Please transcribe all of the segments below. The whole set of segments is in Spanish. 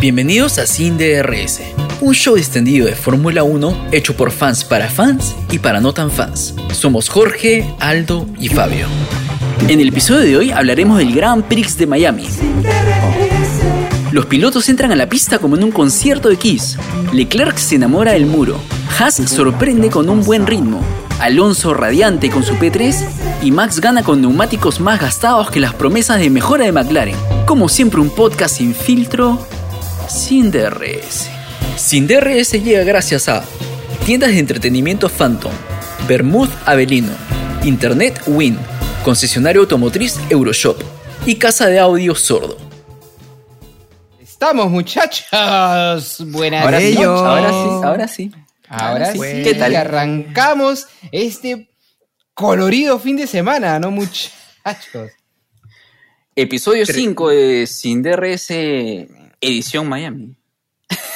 Bienvenidos a Sin DRS, un show extendido de Fórmula 1 hecho por fans para fans y para no tan fans. Somos Jorge, Aldo y Fabio. En el episodio de hoy hablaremos del Grand Prix de Miami. Los pilotos entran a la pista como en un concierto de Kiss. Leclerc se enamora del muro. Haas sorprende con un buen ritmo. Alonso radiante con su P3 y Max gana con neumáticos más gastados que las promesas de mejora de McLaren. Como siempre un podcast sin filtro, sin DRS. Sin DRS llega gracias a tiendas de entretenimiento Phantom, Bermud Avelino, Internet Win, concesionario automotriz Euroshop y casa de audio Sordo. Estamos, muchachos. Buenas Ahora sí, noches. ahora sí, ahora sí. Ahora sí, ¿Qué tal? arrancamos este colorido fin de semana, ¿no, muchachos? Episodio 5 de Sin DRS edición Miami.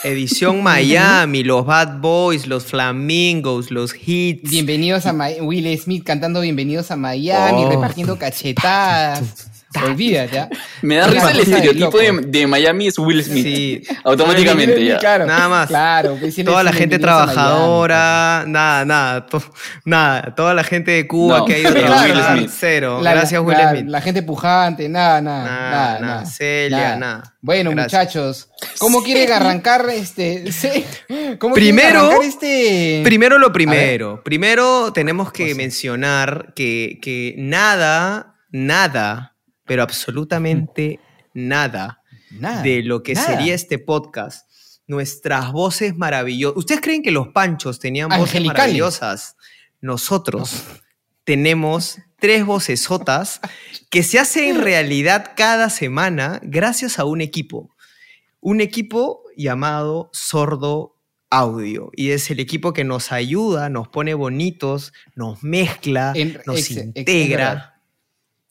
Edición Miami, los Bad Boys, los Flamingos, los Hits. Bienvenidos a Mi- Will Smith cantando Bienvenidos a Miami, Oh. repartiendo cachetadas. Olvídate, ¿ah? Me da risa el estereotipo de, Miami es Will Smith. Sí. Automáticamente ya. Claro, Nada más. Claro, Toda la gente Miami, trabajadora, nada, nada, to- nada. Toda la gente de Cuba No, que ha ido a trabajar, Will Smith. cero. La- Gracias, Will la, Smith. La gente pujante, nada, nada, Nada, nada, nada. nada. Celia, nada. Bueno, Gracias. muchachos, ¿cómo quieren arrancar este? sí, ¿Cómo quieren Primero- arrancar este? Primero lo primero. Primero tenemos que mencionar que, que nada, nada, pero absolutamente nada Nada, de lo que nada. sería este podcast. Nuestras voces maravillosas. ¿Ustedes creen que los panchos tenían voces maravillosas? Nosotros tenemos tres vocesotas que se hacen realidad cada semana gracias a un equipo. Un equipo llamado Sordo Audio. Y es el equipo que nos ayuda, nos pone bonitos, nos mezcla, En- nos ex- ex- integra.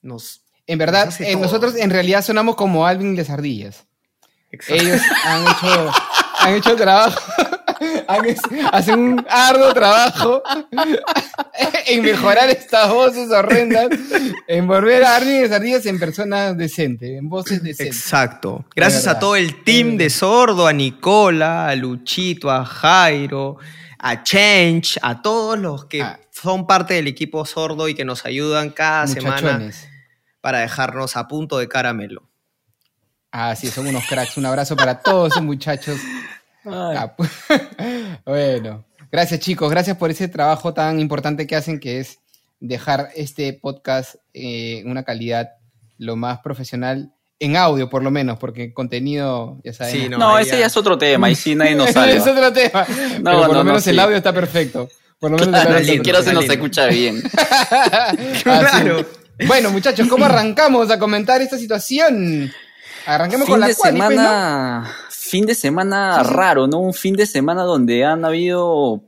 Nos En verdad, eh, nosotros en realidad sonamos como Alvin y las ardillas. Exacto. Ellos han hecho, han hecho trabajo, hacen un arduo trabajo en mejorar estas voces horrendas, en volver a Alvin y las ardillas en personas decentes, en voces decentes. Exacto. Gracias a todo el team de Sordo, a Nicola, a Luchito, a Jairo, a Change, a todos los que Ah. son parte del equipo Sordo y que nos ayudan cada semana. Para dejarnos a punto de caramelo. Ah, sí, son unos cracks. Un abrazo para todos esos muchachos. Ah, pu- bueno, gracias chicos, gracias por ese trabajo tan importante que hacen, que es dejar este podcast eh, en una calidad lo más profesional, en audio por lo menos, porque contenido, ya saben. Sí, No, No, ese ya- ya es otro tema y sí nadie nos salva. es otro tema. pero por no, lo no, menos el sí. audio está perfecto. Por lo menos el audio lindo. Siquiera se nos escucha bien. Así. Claro. Bueno, muchachos, ¿cómo arrancamos a comentar esta situación? Arranquemos fin con la de pues, ¿no? semana, fin de semana Sí, sí. raro, ¿no? Un fin de semana donde han habido,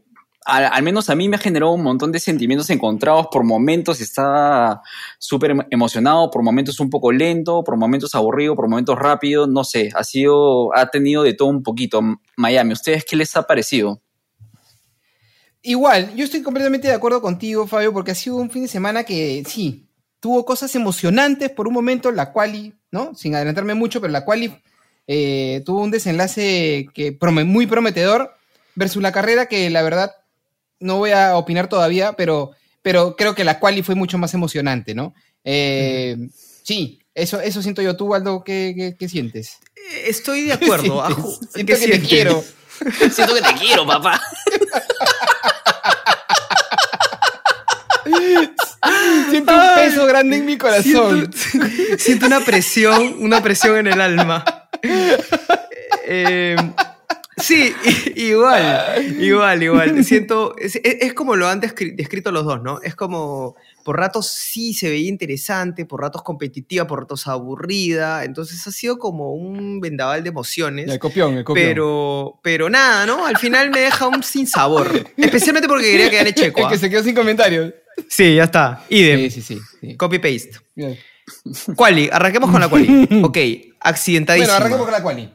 al, al menos a mí me ha generado un montón de sentimientos encontrados. Por momentos estaba súper em- emocionado, por momentos un poco lento, por momentos aburrido, por momentos rápido, no sé, ha sido, ha tenido de todo un poquito. Miami, ¿ustedes qué les ha parecido? Igual, yo estoy completamente de acuerdo contigo, Fabio, porque ha sido un fin de semana que sí, tuvo cosas emocionantes por un momento, la quali, ¿no? Sin adelantarme mucho, pero la quali eh, tuvo un desenlace que prome- muy prometedor versus la carrera que la verdad no voy a opinar todavía, pero, pero creo que la quali fue mucho más emocionante, ¿no? Eh, Sí, eso, eso siento yo. ¿Tú, Aldo, qué, qué- qué sientes? Eh, Estoy de acuerdo. Siento ¿qué que te quiero. Siento que te quiero, papá. Siento un Ay, peso grande en mi corazón. Siento, siento una presión, una presión en el alma. Eh, sí, igual, igual, igual. Siento, es, como lo han descri- descrito los dos, ¿no? Es como, por ratos sí se veía interesante, por ratos competitiva, por ratos aburrida. Entonces ha sido como un vendaval de emociones. El copión, el copión. Pero, pero nada, ¿no? Al final me deja un sin sabor. Especialmente porque quería que gane Checo. El que se quedó sin comentarios. Sí, ya está. Idem. Sí, sí, sí. sí. Copy paste. Bien. Quali, arranquemos con la quali. Ok, accidentadísima. Bueno, arranquemos con la quali.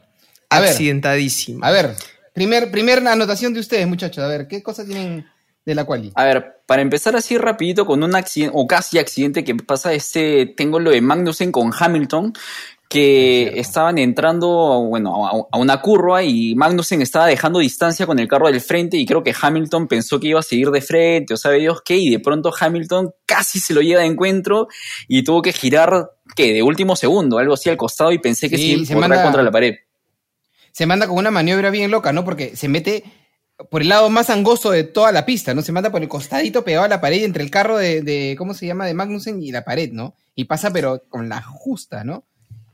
A ver, Accidentadísima. a ver. Primer, primer anotación de ustedes, muchachos. A ver, ¿qué cosas tienen de la quali? A ver, para empezar así rapidito con un accidente, o casi accidente que pasa, este, tengo lo de Magnussen con Hamilton, que estaban entrando bueno, a, a, una curva y Magnussen estaba dejando distancia con el carro del frente y creo que Hamilton pensó que iba a seguir de frente o sabe Dios qué y de pronto Hamilton casi se lo lleva de encuentro y tuvo que girar que de último segundo, algo así al costado y pensé que sí, se manda contra la pared. Se manda con una maniobra bien loca, ¿no? Porque se mete por el lado más angosto de toda la pista, ¿no? Se manda por el costadito pegado a la pared entre el carro de, de, ¿cómo se llama? De Magnussen y la pared, ¿no? Y pasa pero con la justa, ¿no?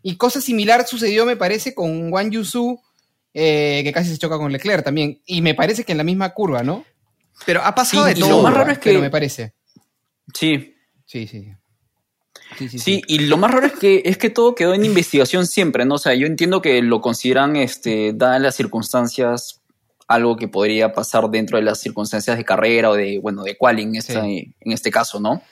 Y cosa similar sucedió, me parece, con Wang Yusu, eh, que casi se choca con Leclerc también. Y me parece que en la misma curva, ¿no? Pero ha pasado de todo. Lo más raro es que... me parece. Sí. Sí, sí. Sí, sí, sí, y lo más raro es que, es que todo quedó en investigación siempre, ¿no? O sea, yo entiendo que lo consideran, este, dadas las circunstancias, algo que podría pasar dentro de las circunstancias de carrera o de, bueno, de cual en, esta, en este caso, ¿no?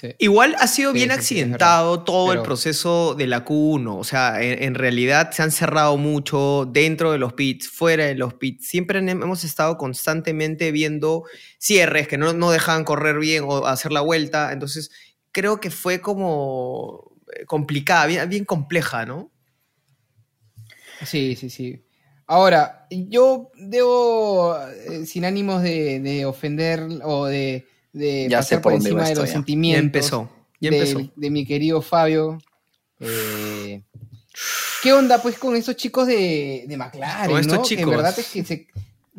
Sí. Igual ha sido bien accidentado todo Pero... el proceso de la Q1. O sea, en, en, realidad se han cerrado mucho dentro de los pits, fuera de los pits. Siempre hemos estado constantemente viendo cierres que no, no dejaban correr bien o hacer la vuelta. Entonces, creo que fue como eh, complicada, bien, bien compleja, ¿no? Sí, sí, sí. Ahora, yo debo, eh, sin ánimos de, de, ofender o de, de ya pasar por, por encima de los ya. sentimientos Ya empezó, ya empezó. de mi querido Fabio. Eh, ¿Qué onda pues con estos chicos de, de McLaren? Con estos ¿no? chicos. Que en verdad es que se...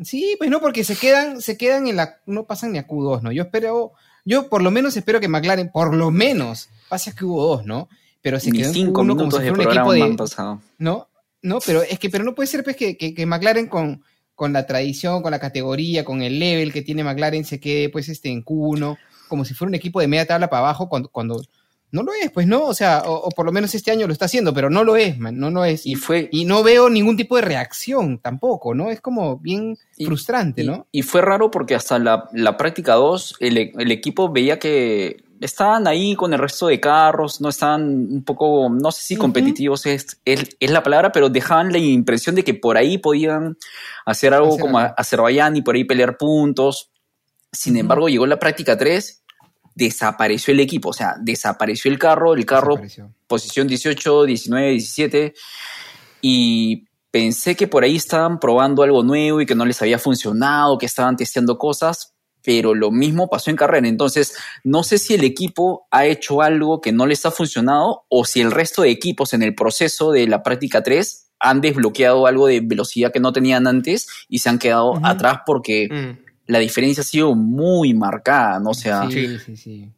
Sí, pues no, porque se quedan, se quedan en la... No pasan ni a Q2, ¿no? Yo espero... Yo por lo menos espero que McLaren, por lo menos, pase a Q2, ¿no? Pero se Ni en cinco Q1 como minutos si de un equipo de... han pasado. ¿no? No, pero es que pero no puede ser pues, que, que, que, McLaren con, con la tradición, con la categoría, con el level que tiene McLaren se quede pues este en Q1, como si fuera un equipo de media tabla para abajo cuando, cuando no lo es, pues no, o sea, o, o por lo menos este año lo está haciendo, pero no lo es, man, no lo es. Y fue Y no veo ningún tipo de reacción tampoco, ¿no? Es como bien Y- frustrante, ¿no? Y, y fue raro porque hasta la, la práctica 2 el, el equipo veía que estaban ahí con el resto de carros, no estaban un poco, no sé si competitivos es, es, es la palabra, pero dejaban la impresión de que por ahí podían hacer algo Hacer como algo. Azerbaiyán y por ahí pelear puntos. Sin embargo, llegó la práctica 3, desapareció el equipo, o sea, desapareció el carro, el carro posición 18, 19, 17 y pensé que por ahí estaban probando algo nuevo y que no les había funcionado, que estaban testeando cosas, pero lo mismo pasó en carrera. Entonces, no sé si el equipo ha hecho algo que no les ha funcionado o si el resto de equipos en el proceso de la práctica 3 han desbloqueado algo de velocidad que no tenían antes y se han quedado atrás porque Mm. la diferencia ha sido muy marcada, ¿no? O sea, sí, sí, sí.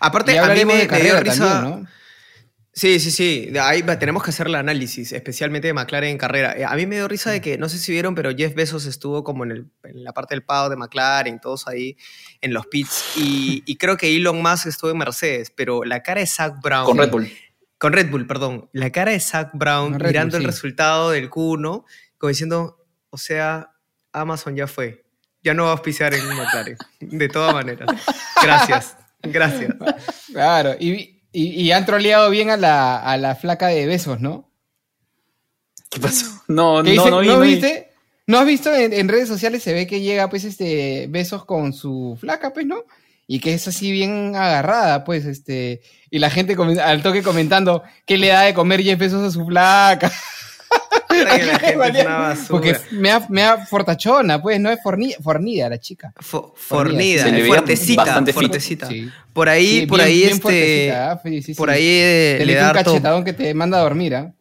Aparte, a mí me, de me dio carrera risa. también, ¿no? Sí, sí, sí. Ahí va- tenemos que hacer el análisis, especialmente de McLaren en carrera. Eh, A mí me dio risa de que, no sé si vieron, pero Jeff Bezos estuvo como en, el- en la parte del pago de McLaren, todos ahí en los pits. Y, y creo que Elon Musk estuvo en Mercedes, pero la cara de Zach Brown. con Red Bull. Con Red Bull, perdón. La cara de Zach Brown mirando el resultado del Q1, como diciendo, o sea, Amazon ya fue. Ya no va a auspiciar en McLaren. De todas maneras. Gracias. Gracias. Claro, y, y, y han troleado bien a la, a la flaca de besos, ¿no? ¿Qué pasó? No, no, dice- no, vi, ¿no no vi. viste? ¿No has visto en, en redes sociales se ve que llega pues este besos con su flaca, pues, ¿no? Y que es así bien agarrada, pues, este, y la gente al toque comentando qué le da de comer Jeff Besos a su flaca. Que la gente es una basura. Porque me da, me da fortachona, pues, no es fornida, fornida la chica. Fo- Fornida, fornida, le fuertecita, bastante fuertecita. Sí. Por ahí, Sí, por bien- ahí bien este, ¿ah? Sí, sí, por ahí eh, Te le mete da un harto, cachetadón que te manda a dormir, ¿ah?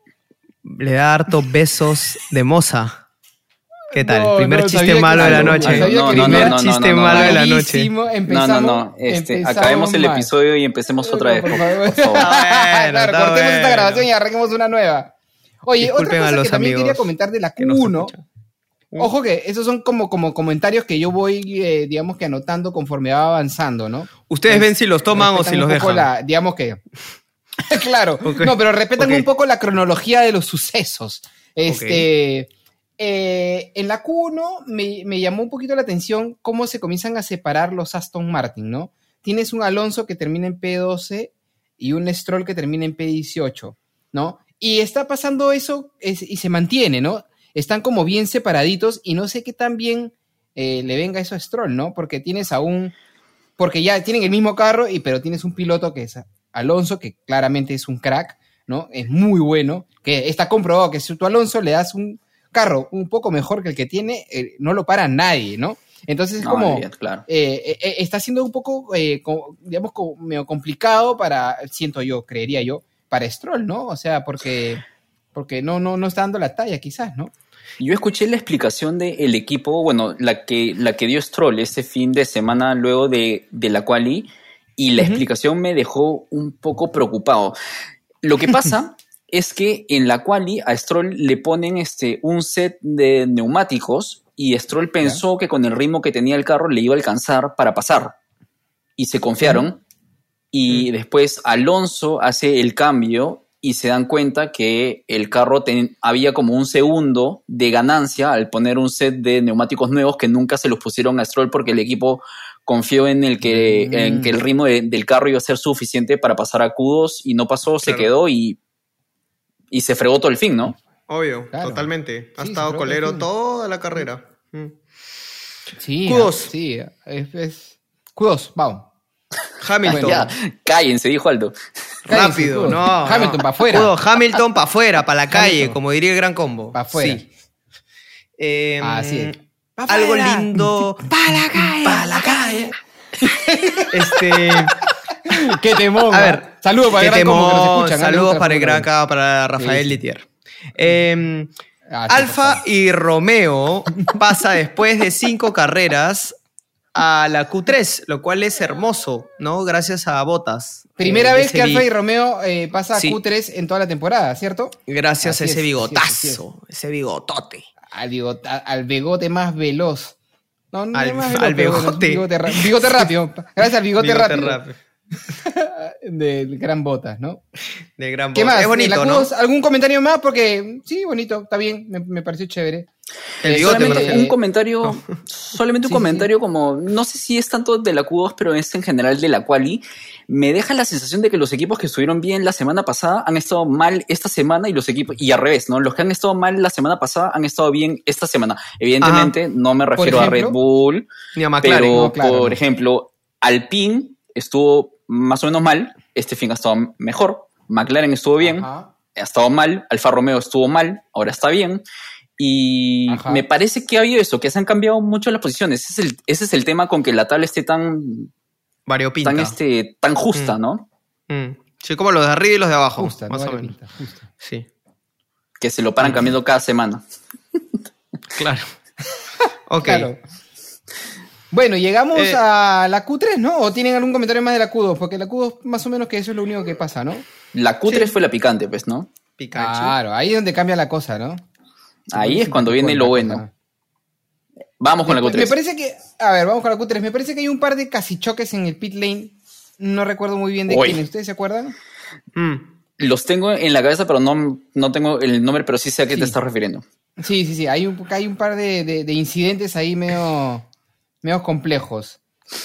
le da harto besos de moza. ¿Qué tal? No, Primer no, chiste malo de la no, noche. Primer chiste malo de la noche. No, no, no. Este, acabemos el episodio y empecemos otra vez, Por por, favor. por claro, está cortemos esta grabación y arranquemos una nueva. Oye, Disculpen otra a cosa los que también quería comentar de la que nos Q1. escuchan. Ojo que esos son como, como comentarios que yo voy, eh, digamos que anotando conforme va avanzando, ¿no? Ustedes Es- ven si los toman o si los dejan. la- digamos que. claro, no, pero respetan un poco la cronología de los sucesos. Este. eh, en la Q1 me, me llamó un poquito la atención cómo se comienzan a separar los Aston Martin, ¿no? Tienes un Alonso que termina en P12 y un Stroll que termina en P18, ¿no? Y está pasando eso es- y se mantiene, ¿no? Están como bien separaditos y no sé qué tan bien eh, le venga eso a Stroll, ¿no? Porque tienes a un... Porque ya tienen el mismo carro, y, pero tienes un piloto que es Alonso, que claramente es un crack, ¿no? Es muy bueno, que está comprobado que si tú Alonso le das un carro un poco mejor que el que tiene, eh, no lo para nadie, ¿no? Entonces es No, como, claro. eh, eh, está siendo un poco, co- digamos, co- medio complicado para, siento yo, creería yo, para Stroll, ¿no? O sea, porque, porque no, no, no está dando la talla, quizás, ¿no? Yo escuché la explicación del equipo, bueno, la que, la que dio Stroll este fin de semana luego de, de la quali, y la explicación me dejó un poco preocupado. Lo que pasa es que en la quali a Stroll le ponen este, un set de neumáticos y Stroll pensó que con el ritmo que tenía el carro le iba a alcanzar para pasar. Y se confiaron. Y después Alonso hace el cambio y se dan cuenta que el carro ten- había como un segundo de ganancia al poner un set de neumáticos nuevos que nunca se los pusieron a Stroll porque el equipo confió en el que, Mm. en que el ritmo de- del carro iba a ser suficiente para pasar a Q2 y no pasó, se quedó y, y se fregó todo el fin, ¿no? Obvio, Claro. totalmente. Ha Sí, estado colero toda la carrera. Mm. Sí, Q2. ah, sí, es, es- Q2, vamos. Hamilton. Bueno, Ya, cállense, dijo Aldo. Cállense, Rápido, Q2. no. Hamilton no. para afuera. Pudo, Hamilton para afuera, para la calle, Hamilton. como diría el gran combo. Pa' afuera. Sí. Eh, Así es. Pa' Algo lindo. ¡Para la calle! ¡Pa' la calle! Este. ¡Qué temón! A ver, saludos para el gran combo que nos escuchan. Saludos Lucas, para el gran. K, para Rafael Sí. Litier. Eh, Ah, Alfa y Romeo pasa después de cinco carreras a la Q3, lo cual es hermoso, ¿no? Gracias a Botas. Primera Eh, vez que Alfa y Romeo eh, pasa a Sí. Q3 en toda la temporada, ¿cierto? Gracias Así a ese es, bigotazo, es, así ese bigotote. Al bigote, al bigote más veloz. No, no Al- es más al pero bueno, bigote. bigote, bigote rápido. Gracias al bigote, Bigote rápido. rápido. Del gran Botas, ¿no? De gran ¿Qué Botas. más? Es bonito, ¿La ¿no? Q2? ¿Algún comentario más? Porque sí, bonito, está bien, me, me pareció chévere. El Eh, bigote solamente un comentario, solamente un Sí, sí, comentario como, no sé si es tanto de la Q2, pero es en general de la Quali. Me deja la sensación de que los equipos que estuvieron bien la semana pasada han estado mal esta semana y los equipos, y al revés, ¿no? Los que han estado mal la semana pasada han estado bien esta semana. Evidentemente, no me refiero a Red? Bull, Ni a McLaren. pero no, claro, por no. ejemplo, Alpine estuvo más o menos mal, este fin ha estado mejor, McLaren estuvo bien, Ajá. ha estado mal, Alfa Romeo estuvo mal, ahora está bien. Y Ajá. me parece que ha habido eso, que se han cambiado mucho las posiciones. Ese es el, ese es el tema con que la tabla esté tan, Variopinta. tan, este, tan justa, Mm. ¿no? Mm. Sí, como los de arriba y los de abajo. Justa, más no o vale menos. pinta, justa. Sí, Que se lo paran cambiando cada semana. claro. ok. Claro. Bueno, llegamos Eh, a la Q3, ¿no? ¿O tienen algún comentario más de la Q2? Porque la Q2 más o menos que eso es lo único que pasa, ¿no? La Q3 Sí. fue la picante, pues, ¿no? Pikachu. Claro, ahí es donde cambia la cosa, ¿no? Ahí es cuando viene lo bueno. Vamos con la Me- Q3. Me parece que, a ver, vamos con la Q3. Me parece que hay un par de casi choques en el pit lane. No recuerdo muy bien de Uy. quién. ¿Ustedes se acuerdan? Mm. Los tengo en la cabeza, pero no, no tengo el nombre, pero sí sé a qué Sí. te estás refiriendo. Sí, sí, sí. Hay un, hay un par de, de- de incidentes ahí medio, medio complejos.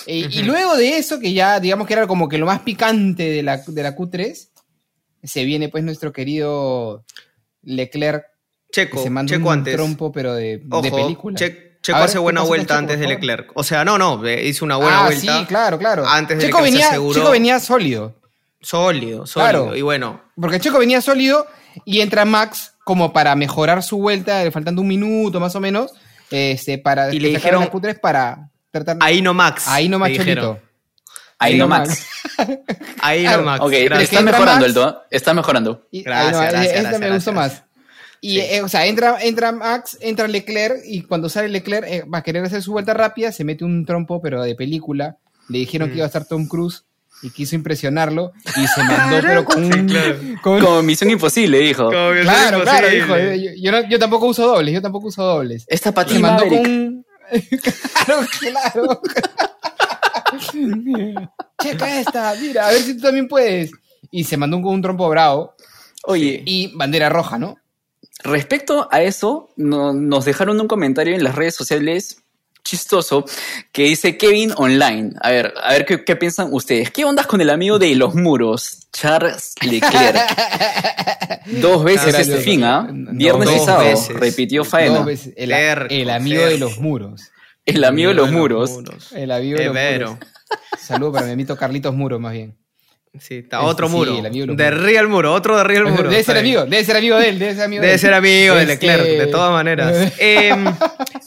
Eh, Y luego de eso, que ya digamos que era como que lo más picante de la, de la Q3, se viene pues nuestro querido Leclerc, que Checo, se manda Checo un antes. trompo, pero de, de película. Che- Checo ver, hace ¿qué buena vuelta Checo, antes de? Leclerc. O sea, no, no, eh, hizo una buena ah, vuelta. sí, claro, claro. Antes de Checo Leclerc se venía, aseguró. Checo venía sólido. Sólido, sólido. Claro. Y bueno, Porque Checo venía sólido y entra Max como para mejorar su vuelta, faltando un minuto más o menos, este, para Y le se dijeron, la Q3 para tratar... ahí no Max. Ahí no Max. Cholito. Ahí Ahí no, Max. Ahí no Max. Ok, Gracias. está mejorando, Max. Aldo. ¿eh? Está mejorando. Y- Gracias, no, gracias, esta gracias, me gustó más. Y, Sí. eh, o sea, entra, entra Max, entra Leclerc, y cuando sale Leclerc eh, va a querer hacer su vuelta rápida, se mete un trompo, pero de película. Le dijeron Mm. que iba a estar Tom Cruise y quiso impresionarlo y se mandó, pero con un. claro. con- Como Misión Imposible, dijo. Como claro, es claro, imposible. dijo. Yo, yo no- yo tampoco uso dobles, yo tampoco uso dobles. Esta Se patina mandó con. Claro, claro. Checa esta, mira, a ver si tú también puedes. Y se mandó un trompo bravo Oye, y bandera roja, ¿no? Respecto a eso, no- nos dejaron un comentario en las redes sociales chistoso que dice Kevin Online. A ver, a ver qué, qué piensan ustedes. ¿Qué ondas con el amigo de los muros, Charles Leclerc? Dos veces este yo- fin, ¿ah? no, Viernes y dos sábado. veces. Repitió faena. Dos veces. El, amigo de los muros. El amigo de los muros. El amigo de los muros. Saludos para mi amito Carlitos Muros, más bien. Sí, está Este, otro sí, muro. el amigo de de. Real Muro, otro de Real Muro. Debe ser amigo, debe ser amigo de él, debe ser amigo de Debe él. ser amigo de Este- Leclerc, de todas maneras. Em,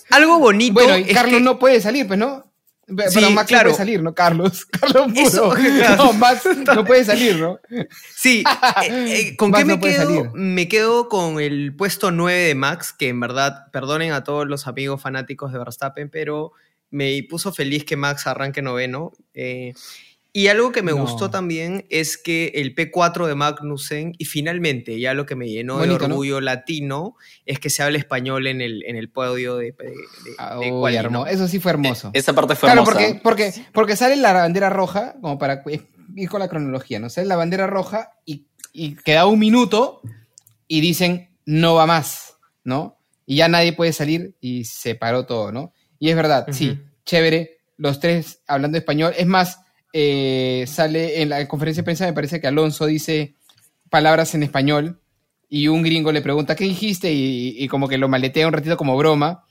algo bonito. Bueno, y Carlos que- no puede salir, pues, ¿no? Pero Sí, Max claro. no puede salir, ¿no? Carlos. Carlos Muro. Eso, claro. No, Max no puede salir, ¿no? Sí, eh, eh, ¿con Max qué me no quedo? salir. Me quedo con el puesto 9 de Max, que en verdad, perdonen a todos los amigos fanáticos de Verstappen, pero me puso feliz que Max arranque noveno. eh, y algo que me No. gustó también es que el P4 de Magnussen, y finalmente, ya lo que me llenó Bonito, de ¿no? orgullo latino, es que se habla español en el, en el podio de, de, de- Ah, de uy, quali, hermo- ¿no? Eso sí fue hermoso. Esa parte fue Claro, hermosa. porque, porque, porque sale la bandera roja, como para ir con la cronología, ¿no? Sale la bandera roja y, y queda un minuto y dicen, no va más, ¿no? Y ya nadie puede salir y se paró todo, ¿no? Y es verdad, sí, chévere, los tres hablando español. Es más, eh, sale en la conferencia de prensa, me parece que Alonso dice palabras en español y un gringo le pregunta, ¿qué dijiste? Y, y como que lo maletea un ratito como broma.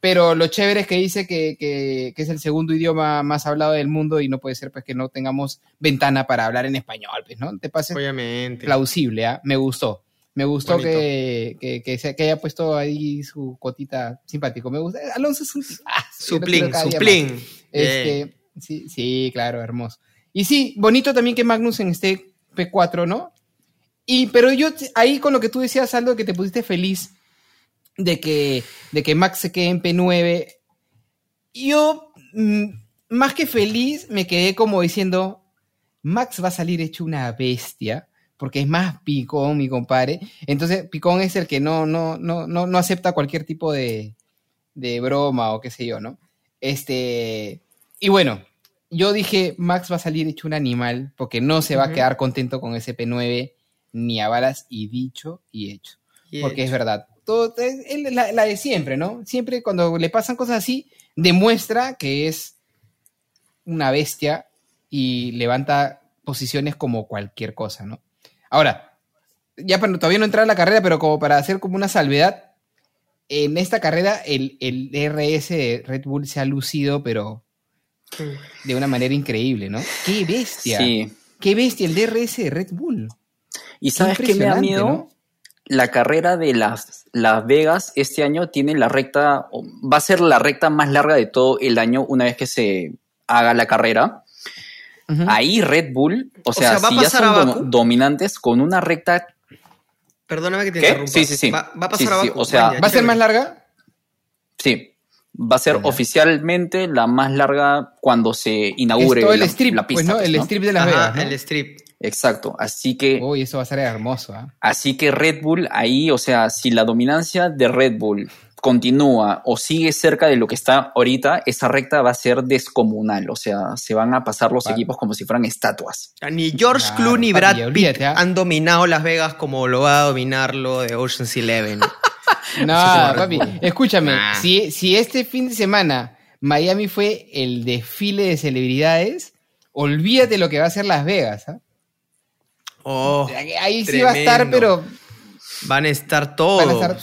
Pero lo chévere es que dice que, que- que es el segundo idioma más hablado del mundo y no puede ser pues que no tengamos ventana para hablar en español, pues, ¿no? Te parece Obviamente. plausible, ¿ah? Me gustó. Me gustó que, que, que, se- que haya puesto ahí su cotita simpático. Me gusta. Alonso es un quiero Suplín, suplín. Sí, sí, claro, hermoso. Y sí, bonito también que Magnussen esté P4, ¿no? Y, pero yo ahí con lo que tú decías, Aldo, que te pusiste feliz de que, de que Max se quede en P9, yo, mm, más que feliz, me quedé como diciendo, Max va a salir hecho una bestia, porque es más picón, mi compadre. Entonces, picón es el que no, no, no, no, no acepta cualquier tipo de, de broma o qué sé yo, ¿no? Este, y bueno, yo dije, Max va a salir hecho un animal, porque no se va a quedar contento con ese P9 ni a balas, y dicho y hecho. Y Porque es verdad. Todo, es, es la, la de siempre, ¿no? Siempre cuando le pasan cosas así, demuestra que es una bestia y levanta posiciones como cualquier cosa, ¿no? Ahora, ya para, todavía no entrar a la carrera, pero como para hacer como una salvedad, en esta carrera el, el DRS de Red Bull se ha lucido, pero de una manera increíble, ¿no? ¡Qué bestia! Sí. ¡Qué bestia el DRS de Red Bull! ¿Y sabes qué me da miedo? ¿no? La carrera de las, las Vegas este año tiene la recta, va a ser la recta más larga de todo el año una vez que se haga la carrera. Ahí Red Bull, o sea, sea, ¿va a si ya pasar son dominantes con una recta, Perdóname que te ¿Qué? interrumpa. Sí, sí, sí. Va, va a Sí, pasar sí, abajo. o sea, ¿Va a ser más larga? sí, va a ser oficialmente la más larga cuando se inaugure es todo el la, strip, la pista. pues, ¿no? pues, El strip de Las Ajá, Vegas, ¿no? el strip. Exacto, así que Uy, eso va a ser hermoso, ¿ah? Así que Red Bull ahí, o sea, si la dominancia de Red Bull continúa o sigue cerca de lo que está ahorita, esa recta va a ser descomunal. O sea, se van a pasar los equipos como si fueran estatuas. Ni George Claro, Clooney papi, Brad Pitt olvídate, ¿ah? han dominado Las Vegas como lo va a dominar lo de Ocean's Eleven. No, papi, escúchame, Nah. si, si este fin de semana Miami fue el desfile de celebridades, olvídate lo que va a ser Las Vegas, ¿ah? Oh, Ahí sí va a estar, pero van a estar todos. van a estar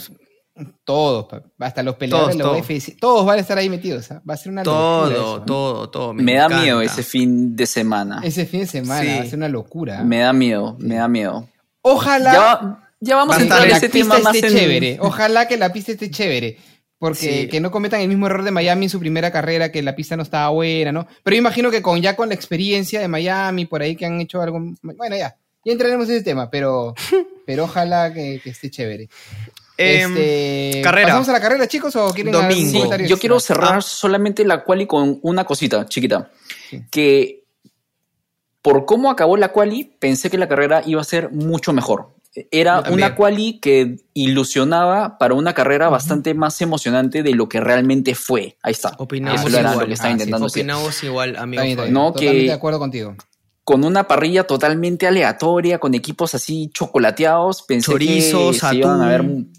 todos, papi. hasta los peleadores Todos, de la UFC, todos van a estar ahí metidos, ¿ah? Va a ser una locura todo, eso, ¿ah? todo, todo. Me, da miedo ese fin de semana. Ese fin de semana Sí. va a ser una locura. Me da miedo, me da miedo. Ojalá Ya, ya vamos Va a entrar en ese pista tema más esté en... chévere. Ojalá que la pista esté chévere. Porque Sí. que no cometan el mismo error de Miami en su primera carrera, que la pista no estaba buena, ¿no? Pero yo imagino que con ya con la experiencia de Miami, por ahí que han hecho algo. Bueno, ya. Ya entraremos en ese tema, pero, pero ojalá que, que esté chévere. Em, Este, carrera. ¿Pasamos a la carrera, chicos? ¿O quieren algún Domingo. Sí, yo quiero cerrar Ah. solamente la quali con una cosita chiquita. Sí. Que por cómo acabó la quali, pensé que la carrera iba a ser mucho mejor. Era también. una quali que ilusionaba para una carrera bastante más emocionante de lo que realmente fue. Ahí está. Opinamos Eso era igual. lo que estaba Ah, sí, intentando decir. Opinamos igual, amigo. No, Totalmente que- de acuerdo contigo. Con una parrilla totalmente aleatoria, con equipos así chocolateados, pensé Chorizos, que se iban a ver atún. un-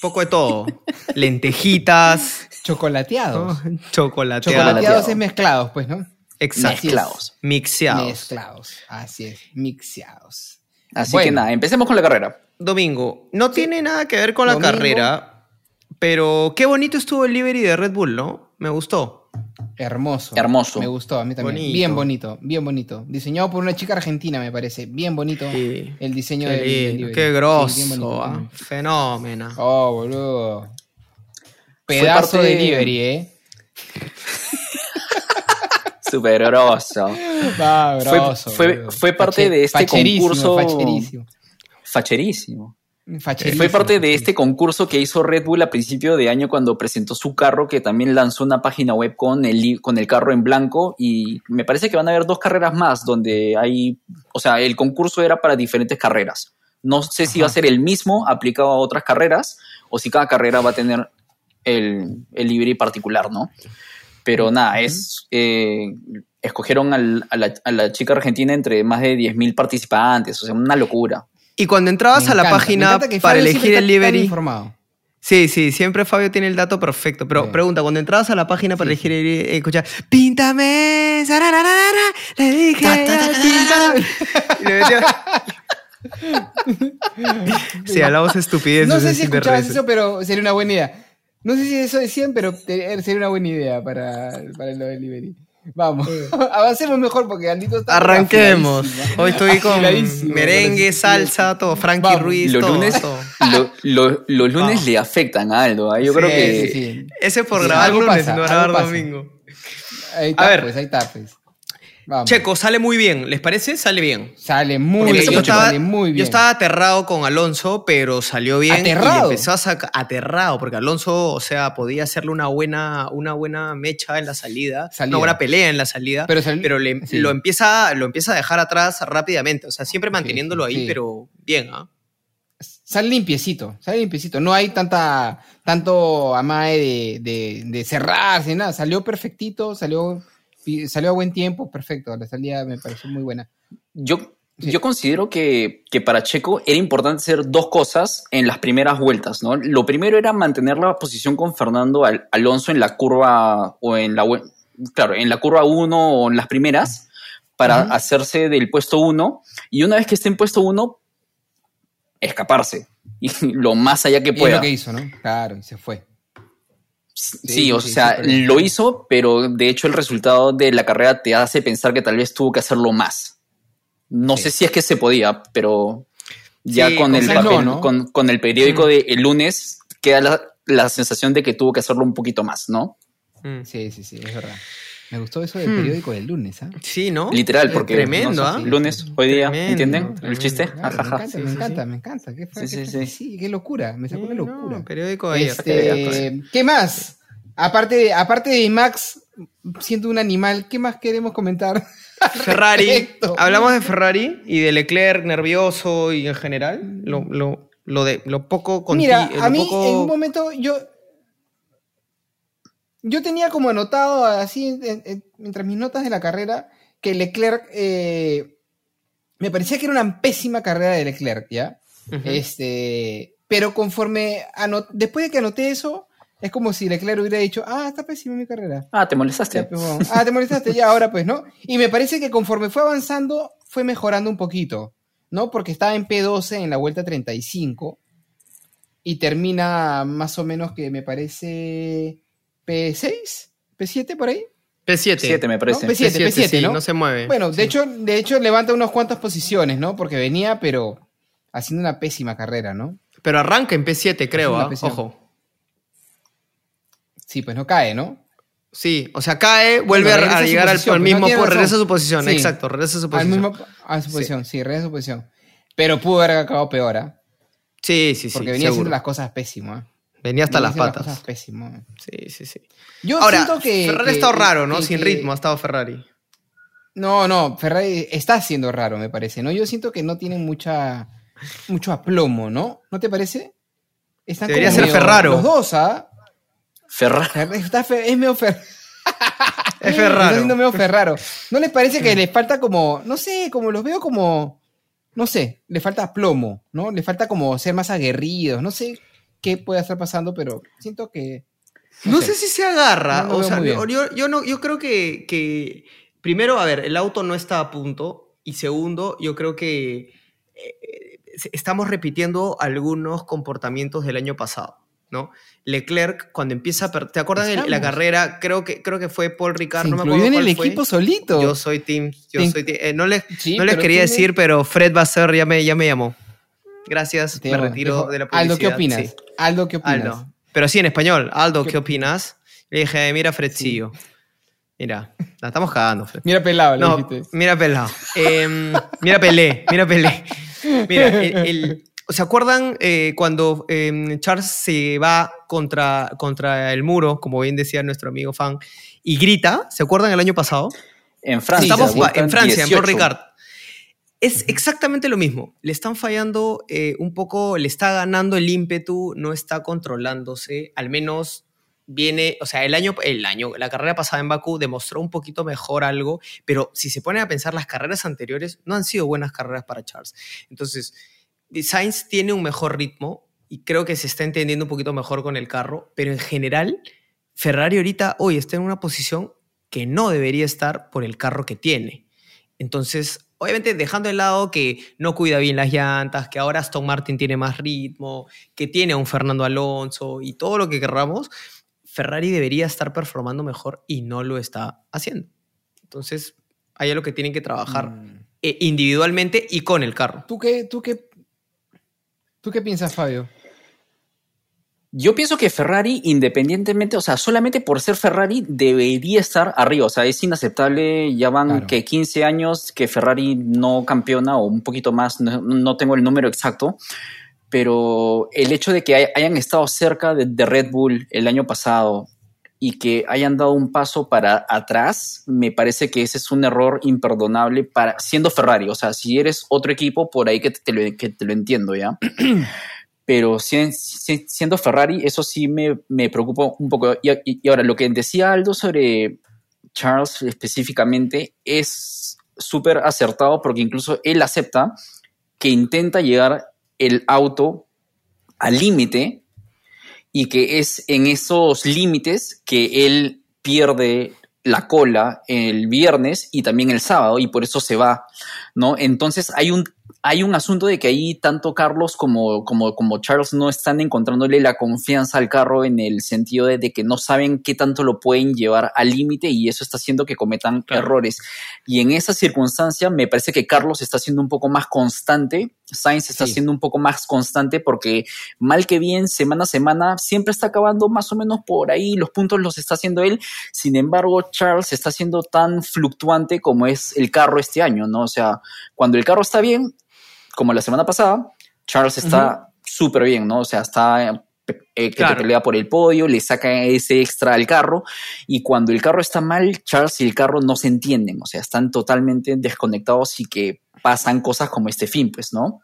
poco de todo. Lentejitas. Chocolateados. Chocolateados. Chocolateados es mezclados, pues, ¿no? Exacto. mezclados. Mixeados. Mezclados. Así es, mixeados. Así Bueno. que nada, empecemos con la carrera. Domingo, no tiene nada que ver con la Domingo. carrera, pero qué bonito estuvo el livery de Red Bull, ¿no? Me gustó. Hermoso. Hermoso. Me gustó, a mí también. Bonito. Bien bonito, bien bonito. Diseñado por una chica argentina, me parece. Bien bonito Sí. el diseño Qué del, Liberty. qué Sí, grosso, bien bonito. ah, fenómeno. Oh, boludo. Pedazo parte de delivery, ¿eh? Súper grosso. Fue- grosso, fue- boludo. fue parte de este facherísimo, concurso- Facherísimo. Facherísimo. facherísimo, Fue parte de este concurso que hizo Red Bull a principio de año cuando presentó su carro, que también lanzó una página web con el, con el carro en blanco. Y me parece que van a haber dos carreras más donde hay. O sea, el concurso era para diferentes carreras. No sé si va a ser el mismo aplicado a otras carreras o si cada carrera va a tener el, el livery particular, ¿no? Pero nada, es. eh, escogieron al- a, la, a la chica argentina entre más de 10.000 participantes, o sea, una locura. Y cuando entrabas Me a la encanta, página para Fabio elegir el está tan livery. informado. Sí, sí, siempre Fabio tiene el dato perfecto. Pero Sí. pregunta, cuando entrabas a la página para Sí, elegir el livery, escuchar, píntame, sarararara", le dije, Ta, ta, ta, ta, "Píntame". Y le sí, hablamos estupideces. No sé si escuchabas eso, pero sería una buena idea. No sé si eso decían, pero te- sería una buena idea para, para del delivery. Vamos, avancemos mejor porque Andito está Arranquemos. Hoy estoy con merengue, salsa, todo. Frankie Vamos. Ruiz, Los todo, lunes, todo. lo- lo- los lunes Vamos. le afectan a Aldo. ¿ah? Yo Sí, creo que sí, sí. Ese es por Sí, grabar algo lunes pasa, y no algo grabar domingo. Ahí está, A ver. pues, ahí está, pues. Vamos. Checo, sale muy bien. ¿Les parece? Sale bien. Sale muy bien, yo, estaba, sale muy bien. yo estaba aterrado con Alonso, pero salió bien. ¿Aterrado? Y empezó a sacar. Aterrado, porque Alonso, o sea, podía hacerle una buena, una buena mecha en la salida, Salida. una buena pelea en la salida, Pero pero, le- sí. lo, empieza, lo empieza a dejar atrás rápidamente. O sea, siempre manteniéndolo sí, ahí, pero bien, ¿ah? Sale limpiecito, sale limpiecito. No hay tanta, tanto amae de, de, de cerrarse, nada. Salió perfectito, salió, salió a buen tiempo, perfecto. La salida me pareció muy buena. yo, Sí. yo considero que, que para Checo era importante hacer dos cosas en las primeras vueltas. ¿no? Lo primero era mantener la posición con Fernando Al- Alonso en la curva o en la claro, en la curva 1 o en las primeras para Ujú. hacerse del puesto 1 y una vez que esté en puesto 1 escaparse y lo más allá que Y es pueda. lo que hizo, ¿no? Claro, y se fue. Sí, Sí, o sea, lo hizo, pero de hecho el resultado de la carrera te hace pensar que tal vez tuvo que hacerlo más. No Sí. sé si es que se podía, pero ya Sí, con, el no, papel, ¿no? con, con el periódico Mm. de el lunes queda la, la sensación de que tuvo que hacerlo un poquito más, ¿no? Mm. Sí, sí, sí, es verdad. Me gustó eso del Hmm. periódico del lunes, ¿ah? Sí, ¿no? Literal, Eh, porque Tremendo, no ¿ah? sé, lunes, hoy día, Tremendo, ¿entienden? tremendo. El chiste. Claro, Ajaja. Me encanta, Sí, me sí, encanta, sí. me encanta. Qué, Sí, qué- sí, sí. qué locura, me sacó una locura. no, periódico ahí. Este, ¿Qué más? Aparte de, aparte de Max siendo un animal, ¿qué más queremos comentar? Ferrari. Hablamos de Ferrari y de Leclerc nervioso y en general. Lo, lo, lo de lo poco conti- Mira, lo a mí poco- en un momento yo yo tenía como anotado así en- en- mientras mis notas de la carrera que Leclerc eh, me parecía que era una pésima carrera de Leclerc, ¿ya? Este, pero conforme ano- después de que anoté eso, es como si Leclerc hubiera dicho, ah, está pésima mi carrera. Ah, te Ya, molestaste. pues, vamos. Ah, te molestaste ya, ahora pues, ¿no? Y me parece que conforme fue avanzando, fue mejorando un poquito, ¿no? Porque estaba en P12 en la vuelta 35 y termina más o menos que me parece P6, P7 por ahí. P7. Siete, me parece. No, P7, P7, sí, ¿no? no se mueve. Bueno, de Sí. hecho, de hecho levanta unas cuantas posiciones, ¿no? Porque venía, pero haciendo una pésima carrera, ¿no? Pero arranca en P7, creo, ¿ah? presión. Ojo. Sí, pues no cae, ¿no? Sí, o sea, cae, vuelve a- regresa a, llegar al, posición, al no mismo razón. regresa a su posición, Sí. exacto, regresa a su Al posición. mismo, a su posición, sí, regresa a su posición. Pero pudo haber acabado peor, ¿ah? Sí, sí, sí. Porque venía seguro. haciendo las cosas pésimo, ¿ah? Venía hasta las patas. cosas pésimo. Sí, sí, sí. Yo Ahora, siento que. Ferrari que- ha estado raro, ¿no? que- Sin que- ritmo ha estado Ferrari. No, no, Ferrari está siendo raro, me parece, ¿no? Yo siento que no tienen mucha, mucho aplomo, ¿no? ¿No te parece? Están Debería como ser medio- Ferraro. Los dos, ¿ah? Ferrari. Fer- está fe- es medio Fer- Es Está Ferraro. siendo medio Ferraro. ¿No les parece que les falta como, no sé, como los veo como, no sé, le falta plomo, ¿no? Le falta como ser más aguerridos, no sé qué puede estar pasando, pero siento que... No sé si se agarra. No o sea, yo, yo- no, yo creo que, que, primero, a ver, el auto no está a punto. Y segundo, yo creo que eh, estamos repitiendo algunos comportamientos del año pasado. ¿no? Leclerc, cuando empieza a ¿te acuerdas de la carrera? Creo que, creo que fue Paul Ricard, Se no me acuerdo en el fue. equipo solito. Yo soy team, yo Te- soy team. eh, no les, Sí, no les pero quería tiene- decir, pero Fred Basser ya me, ya me llamó. Gracias, Te me amo. retiro Dijo, de la publicidad. Aldo, ¿qué opinas? Sí. Aldo, ¿qué opinas? Aldo. Pero sí, en español. Aldo, ¿Qué ¿qué, opinas? Le dije, mira, Fredcillo. Mira, la estamos cagando, Fred. Mira pelado, le No, dijiste. mira pelado. Em, mira Pelé, mira Pelé. Mira, el, el- ¿se acuerdan eh, cuando em, Charles se va contra, contra el muro, como bien decía nuestro amigo fan, y grita? ¿Se acuerdan el año pasado? En Francia. Estamos en Francia, en 18. Paul Ricard. Es exactamente lo mismo. Le están fallando eh, un poco, le está ganando el ímpetu, no está controlándose, al menos viene, o sea, el año, el año, la carrera pasada en Bakú demostró un poquito mejor algo, pero si se pone a pensar, las carreras anteriores no han sido buenas carreras para Charles. Entonces, Sainz tiene un mejor ritmo y creo que se está entendiendo un poquito mejor con el carro, pero en general, Ferrari ahorita hoy está en una posición que no debería estar por el carro que tiene. Entonces, obviamente dejando de lado que no cuida bien las llantas, que ahora Aston Martin tiene más ritmo, que tiene a un Fernando Alonso y todo lo que querramos, Ferrari debería estar performando mejor y no lo está haciendo. Entonces, hay algo que tienen que trabajar Mm. eh, individualmente y con el carro. ¿Tú qué, tú qué, tú qué piensas, Fabio? Yo pienso que Ferrari, independientemente, o sea, solamente por ser Ferrari, debería estar arriba. O sea, es inaceptable. Ya van Claro. que 15 años que Ferrari no campeona o un poquito más, no, no tengo el número exacto. Pero el hecho de que hay- hayan estado cerca de, de Red Bull el año pasado y que hayan dado un paso para atrás, me parece que ese es un error imperdonable para siendo Ferrari. O sea, si eres otro equipo, por ahí que te, te lo, que te lo entiendo, ¿ya? pero si- si- siendo Ferrari, eso sí me, me preocupa un poco. Y ahora, lo que decía Aldo sobre Charles específicamente es súper acertado porque incluso él acepta que intenta llegar el auto al límite y que es en esos límites que él pierde la cola el viernes y también el sábado y por eso se va, ¿no? Entonces hay un, hay un asunto de que ahí tanto Carlos como, como, como Charles no están encontrándole la confianza al carro en el sentido de, de que no saben qué tanto lo pueden llevar al límite y eso está haciendo que cometan Claro. errores. Y en esa circunstancia me parece que Carlos está siendo un poco más constante, Sainz está Sí. siendo un poco más constante porque mal que bien, semana a semana, siempre está acabando más o menos por ahí, los puntos los está haciendo él, sin embargo, Charles está siendo tan fluctuante como es el carro este año, ¿no? O sea, cuando el carro está bien, como la semana pasada, Charles está súper bien, ¿no? O sea, está eh, que Claro. te pelea por el podio, le saca ese extra al carro, y cuando el carro está mal, Charles y el carro no se entienden, o sea, están totalmente desconectados y que pasan cosas como este fin, pues, ¿no?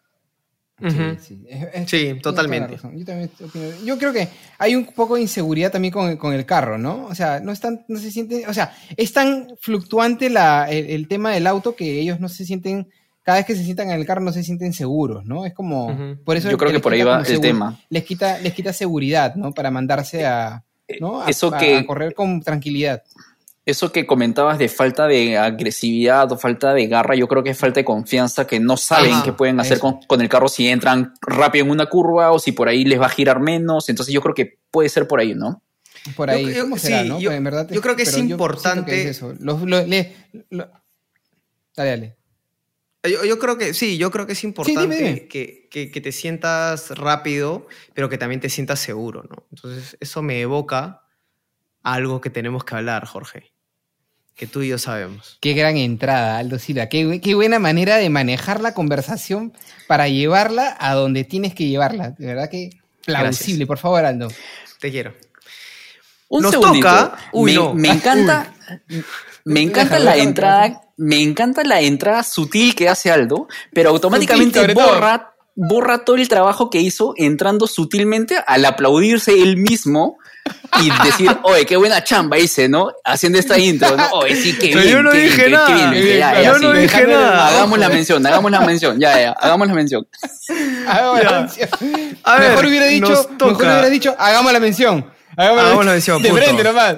Sí, sí. Es- es- totalmente. Yo también opino- Yo creo que hay un poco de inseguridad también con, con el carro, ¿no? O sea, no están, no se siente, o sea, es tan fluctuante la, el, el tema del auto que ellos no se sienten, cada vez que se sientan en el carro no se sienten seguros, ¿no? Es como, por eso Yo creo que por ahí va el tema. Les quita, les quita seguridad, ¿no? Para mandarse a, ¿no? A, Eso que- a correr con tranquilidad. Eso que comentabas de falta de agresividad o falta de garra, yo creo que es falta de confianza, que no saben Ajá, qué pueden hacer con, con el carro si entran rápido en una curva o si por ahí les va a girar menos. Entonces yo creo que puede ser por ahí, ¿no? Por Yo ahí, ¿cómo será, sí, no? yo- Pero en verdad yo creo que es yo importante- que es eso. Los- lo- le- lo- Dale, dale. Yo, yo creo que sí, yo creo que es importante dime. Que, que- que te sientas rápido, pero que también te sientas seguro, ¿no? Entonces, eso me evoca a algo que tenemos que hablar, Jorge. Que tú y yo sabemos. Qué gran entrada, Aldo Silva. Qué, qué buena manera de manejar la conversación para llevarla a donde tienes que llevarla. De verdad que plausible. Por favor, Aldo. Te quiero. Un Nos segundito. toca- Uy, me, no. me encanta, me encanta la entrada, me encanta la entrada sutil que hace Aldo, pero automáticamente borra, borra todo el trabajo que hizo entrando sutilmente al aplaudirse él mismo y decir, oye, qué buena chamba hice, ¿no? Haciendo esta intro, ¿no? Oye, sí, qué Pero bien. yo no qué bien, dije qué- nada. bien, Qué bien, ya, claro. ya, Yo no sí. dije nada. Hagamos la mención, hagamos la mención, ya, ya, hagamos la mención. Hagamos la mención. A ver, mejor hubiera dicho, mejor hubiera dicho, hagamos la mención. Hagamos la mención, De frente nomás.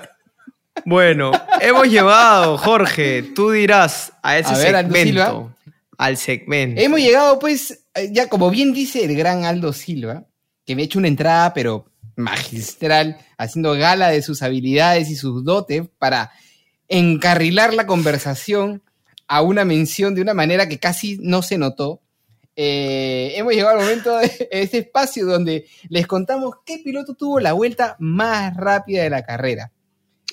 Bueno, hemos llevado, Jorge, tú dirás a ese A ver, Aldo segmento. Silva. Al segmento. Hemos llegado, pues, eh, ya como bien dice el gran Aldo Silva, que me ha hecho una entrada, pero magistral, haciendo gala de sus habilidades y sus dotes para encarrilar la conversación a una mención de una manera que casi no se notó. Eh, hemos llegado al momento de este espacio donde les contamos qué piloto tuvo la vuelta más rápida de la carrera.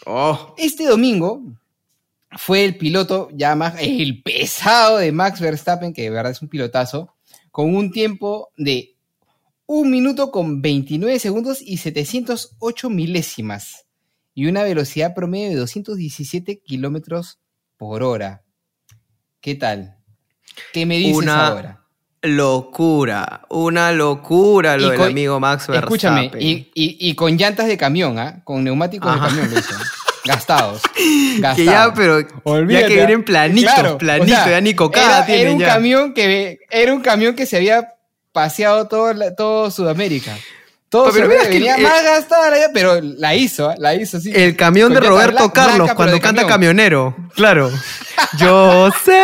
Oh, Este domingo fue el piloto ya más, el pesado de Max Verstappen, que de verdad es un pilotazo, con un tiempo de 1 minuto con 29 segundos y 708 milésimas y una velocidad promedio de 217 kilómetros por hora. ¿Qué tal? ¿Qué me dices Una ahora? Locura, una locura lo del amigo Max Verstappen. Escúchame, y, y- y con llantas de camión, ¿ah? Con neumáticos Ajá. de camión lo hizo. Gastados. Gastados. que ya, pero ya Olvídate, que vienen planitos, claro, planitos, o sea, ya ni cocada era, tienen era un ya. camión que era un camión que se había paseado todo, todo Sudamérica. Todo Pero mira que venía el- más gastada, ya, pero la hizo, ¿ah? la hizo sí. El camión de Roberto Carlos blanca, cuando canta camión. camionero. Claro. Yo sé.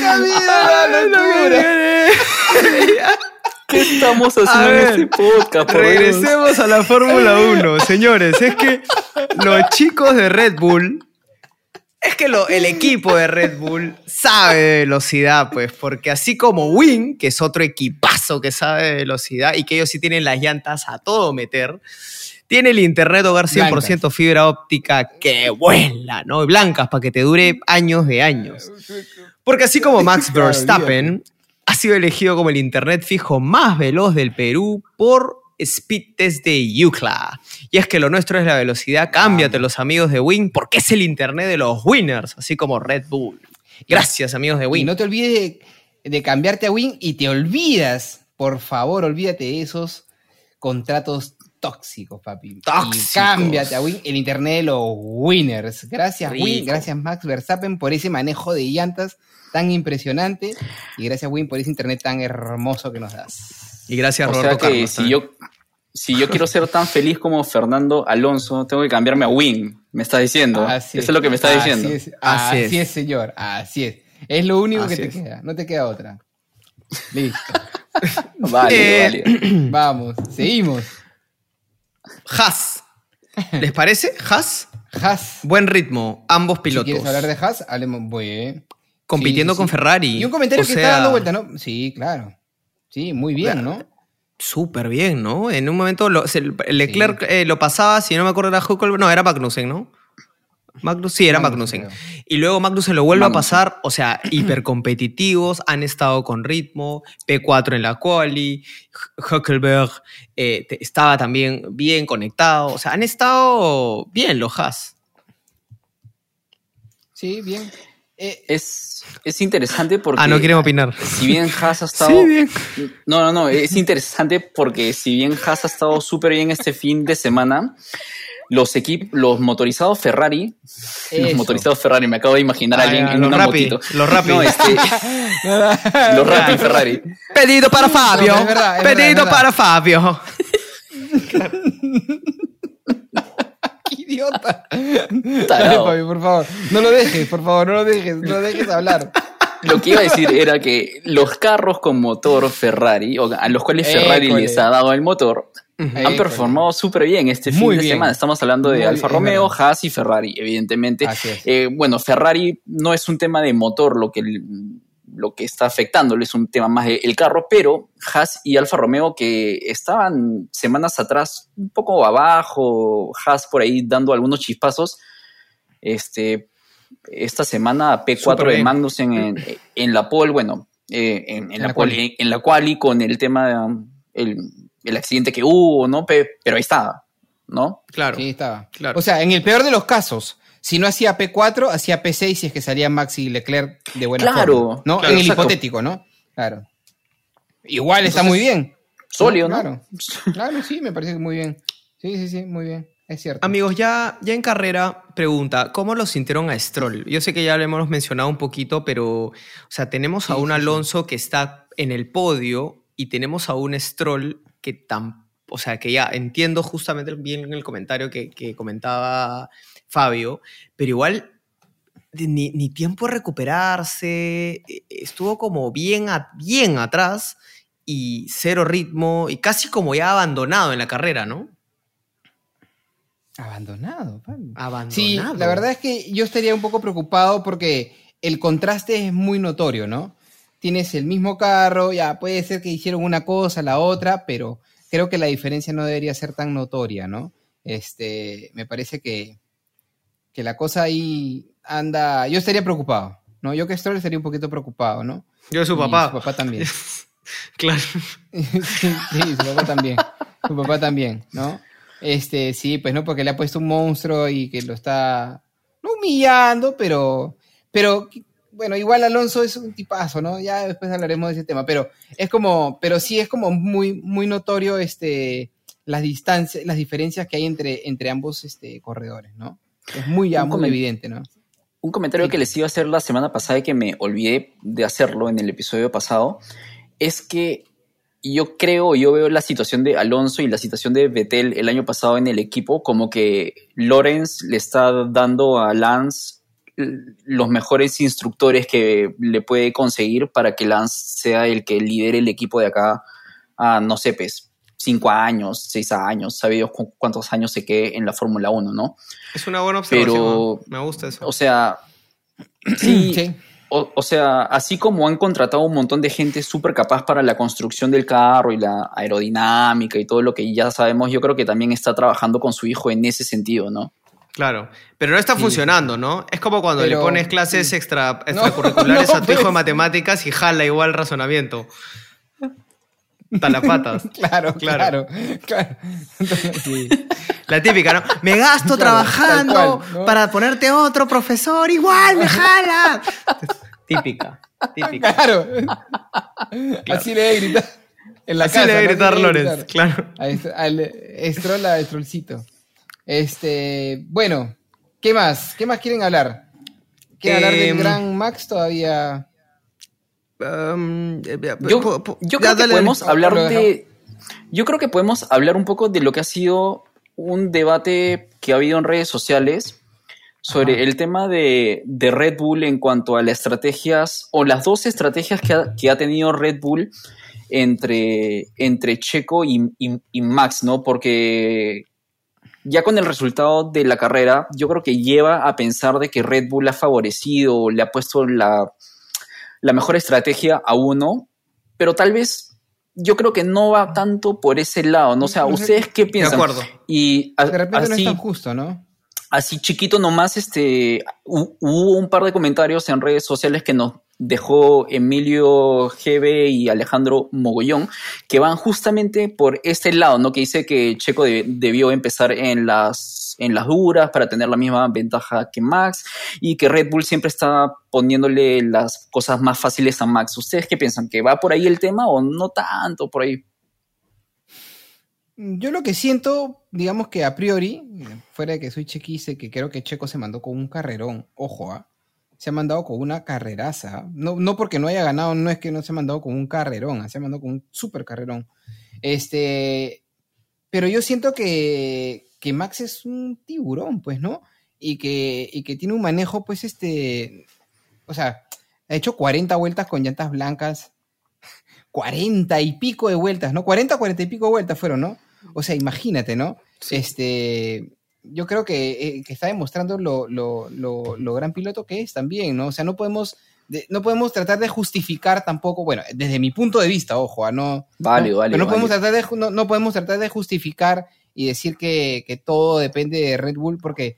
Camino a la locura. ¿Qué estamos haciendo ver, en este podcast? por Dios? Regresemos a la Fórmula 1, señores. Es que los chicos de Red Bull. Es que lo- el equipo de Red Bull sabe de velocidad, pues, porque así como Wing, que es otro equipazo que sabe de velocidad y que ellos sí tienen las llantas a todo meter, tiene el internet hogar 100% fibra óptica que vuela, ¿no? Blancas para que te dure años de años. Porque así como Max Verstappen ha sido elegido como el internet fijo más veloz del Perú por Speed Test de UCLA. Y es que lo nuestro es la velocidad. Cámbiate los amigos de Wing porque es el internet de los winners, así como Red Bull. Gracias amigos de Y Wing. no te olvides de, de cambiarte a Win y te olvidas, por favor, olvídate de esos contratos tóxicos, papi. Tóxicos. Y cámbiate a Win, el internet de los winners. Gracias, Win. Rico. Gracias, Max Verstappen, por ese manejo de llantas tan impresionante. Y gracias, Win, por ese internet tan hermoso que nos das. Y gracias O Roberto sea que Carlos. si yo, si yo quiero ser tan feliz como Fernando Alonso, tengo que cambiarme a Wing. Me estás diciendo. Así Eso es lo que me está así diciendo. Es, Así así, es. es. señor. Así es. Es lo único Así que te es. queda. No te queda otra. Listo. Vale, Eh, vale. Vamos. Seguimos. Haas. ¿Les parece? Haas. Haas. Buen ritmo, ambos Si pilotos. quieres hablar de Haas, hablemos. Bien. Compitiendo Sí, sí, con. Ferrari. Y un comentario O que sea, está dando vuelta, ¿no? Sí, claro. Sí, muy bien, ¿no? Súper bien, ¿no? En un momento lo- se- Leclerc eh, lo pasaba, si no me acuerdo era Huckelberg, no, era Magnussen, ¿no? Magnus, sí, era Magnussen, Magnussen. Y luego Magnussen lo vuelve a Magnussen. pasar, o sea, hipercompetitivos, han estado con ritmo, P4 en la quali, Huckelberg eh, estaba también bien conectado, o sea, han estado bien los Haas. Sí, bien. Eh, Es, es interesante porque. Ah, no quieren opinar. Si bien Haas ha estado. Sí, bien. No, no, no. Es interesante porque si bien Haas ha estado súper bien este fin de semana, los equipos, los motorizados Ferrari, los Eso. motorizados Ferrari, me acabo de imaginar a alguien ya, en los una Rappi, motito. los Rappi. No, este, los Rappi Ferrari. Pedido para Fabio. No, es verdad, es Pedido verdad. para Fabio. ¡Qué idiota! Tarado. Dale, Fabi, por favor. No lo dejes, por favor, no lo dejes, no lo dejes hablar. Lo que iba a decir era que los carros con motor Ferrari, o a los cuales Ferrari École. les ha dado el motor, han École. performado súper bien este fin Muy de bien. semana. Estamos hablando de Muy Alfa bien, Romeo. Haas y Ferrari, evidentemente. Eh, bueno, Ferrari no es un tema de motor lo que, lo que está afectándolo, es un tema más del carro, pero Haas y Alfa Romeo que estaban semanas atrás un poco abajo, Haas por ahí dando algunos chispazos, este, esta semana Súper P4 de. Magnussen en, en la pole, bueno, eh, en, en En la la pole, quali. en la quali con el tema, de, el, el accidente que hubo, ¿no? Pe- pero ahí estaba, ¿no? Claro. Sí, estaba. Claro. O sea, en el peor de los casos, si no hacía P4, hacía P6 si es que salía Max y Leclerc de buena Claro, forma. ¿no? claro, en el exacto. hipotético, ¿no? Claro. Igual está muy bien. Sólido, ¿no? Claro. Claro, sí, me parece que muy bien. Sí, sí, sí, muy bien. Es cierto. Amigos, ya, ya en carrera, pregunta, ¿cómo lo sintieron a Stroll? Yo sé que ya lo hemos mencionado un poquito, pero, o sea, tenemos a un sí, sí. Alonso que está en el podio y tenemos a un Stroll que tan, o sea, que ya entiendo justamente bien en el comentario que, que comentaba Fabio, pero igual ni, ni tiempo de recuperarse, e- estuvo como bien, a- bien atrás y cero ritmo y casi como ya abandonado en la carrera, ¿no? Abandonado, Pablo. Abandonado. Sí, la verdad es que yo estaría un poco preocupado porque el contraste es muy notorio, ¿no? Tienes el mismo carro, ya puede ser que hicieron una cosa, la otra, pero creo que la diferencia no debería ser tan notoria, ¿no? Este, me parece que, que la cosa ahí anda. Yo estaría preocupado, ¿no? Yo que Stroll estaría un poquito preocupado, ¿no? Yo de su Y papá. Su papá también. claro. sí, sí, su papá también. Su papá también, ¿no? Este, sí, pues no, porque le ha puesto un monstruo y que lo está no humillando, pero, pero, bueno, igual Alonso es un tipazo, ¿no? Ya después hablaremos de ese tema, pero es como, pero sí es como muy, muy notorio, este, las distancias, las diferencias que hay entre, entre ambos, este, corredores, ¿no? Es muy, ya, muy evidente, ¿no? Un comentario Sí. que les iba a hacer la semana pasada y que me olvidé de hacerlo en el episodio pasado es que yo creo, yo veo la situación de Alonso y la situación de Vettel el año pasado en el equipo como que Lorenz le está dando a Lance los mejores instructores que le puede conseguir para que Lance sea el que lidere el equipo de acá a, no sé, pues, cinco años, seis años, sabe Dios cu- cuántos años se quede en la Fórmula 1, ¿no? Es una buena observación. Pero-. Me gusta eso. O sea, sí, Sí. O, o sea, así como han contratado un montón de gente súper capaz para la construcción del carro y la aerodinámica y todo lo que ya sabemos, yo creo que también está trabajando con su hijo en ese sentido, ¿no? Claro, pero no está Sí. funcionando, ¿no? Es como cuando le pones clases sí. extra, extracurriculares no, a tu hijo pues. de matemáticas y jala igual razonamiento. Talapatas. Claro, Claro. claro, claro. Sí. La típica, ¿no? Me gasto Claro, trabajando tal cual, ¿no? para ponerte otro profesor, igual me jala. típica, típica. Claro. Así le debe gritar. En la Así casa, le debe ¿no? gritar Lorenz, claro. A Estro- Al Stroll a Strollcito. Este, bueno, ¿qué más? ¿Qué más quieren hablar? ¿Quieren hablar del Em, gran Max todavía? Um, eh, Yo, creo que podemos hablar de. Yo creo que podemos hablar un poco de lo que ha sido un debate que ha habido en redes sociales sobre Ajá. el tema de, de Red Bull en cuanto a las estrategias o las dos estrategias que ha, que ha tenido Red Bull entre, entre Checo y, y- y Max, ¿no? Porque ya con el resultado de la carrera, yo creo que lleva a pensar de que Red Bull ha favorecido, le ha puesto la, la mejor estrategia a uno, pero tal vez yo creo que no va tanto por ese lado, ¿no? O sea, De ¿ustedes qué piensan? acuerdo. Y a- De repente no es así, tan justo, ¿no? así chiquito nomás, este, hu- hubo un par de comentarios en redes sociales que nos dejó Emilio GB y Alejandro Mogollón, que van justamente por este lado, ¿no? Que dice que Checo de- debió empezar en las, en las duras para tener la misma ventaja que Max y que Red Bull siempre está poniéndole las cosas más fáciles a Max. ¿Ustedes qué piensan? ¿Que va por ahí el tema o no tanto por ahí? Yo lo que siento, digamos que a priori, fuera de que soy chequise, que creo que Checo se mandó con un carrerón, ojo, ¿ah? Se ha mandado con una carreraza. ¿ah? No, no porque no haya ganado, no es que no se ha mandado con un carrerón, ¿ah? se ha mandado con un super carrerón. Este, pero yo siento que, que Max es un tiburón, pues, ¿no? Y que, y que tiene un manejo, pues, este, o sea, ha hecho 40 vueltas con llantas blancas, 40 y pico de vueltas, ¿no? 40 40 y pico de vueltas fueron, ¿no? O sea, imagínate, ¿no? Este, yo creo que, eh, que está demostrando lo, lo, lo, lo gran piloto que es también, ¿no? O sea, no podemos, de- no podemos tratar de justificar tampoco, bueno, desde mi punto de vista, ojo, ¿ah? no, Válido, no, válido, pero no podemos, tratar de, no, no podemos tratar de justificar y decir que, que todo depende de Red Bull porque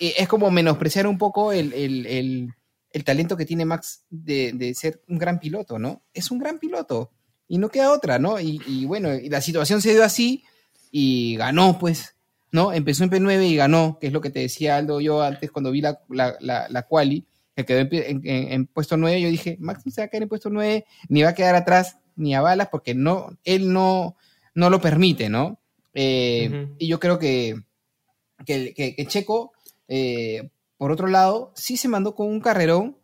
eh, es como menospreciar un poco el, el- el- el talento que tiene Max de, de ser un gran piloto, ¿no? Es un gran piloto y no queda otra, ¿no? Y, y bueno, y la situación se dio así y ganó, pues, ¿no? Empezó en P9 y ganó, que es lo que te decía Aldo yo antes cuando vi la, la, la, la quali, que quedó en, en- puesto 9, yo dije, Max no se va a quedar en puesto 9, ni va a quedar atrás, ni a balas, porque no, él no, no lo permite, ¿no? Eh. Y yo creo que, que, que- que Checo, eh, por otro lado, sí se mandó con un carrerón,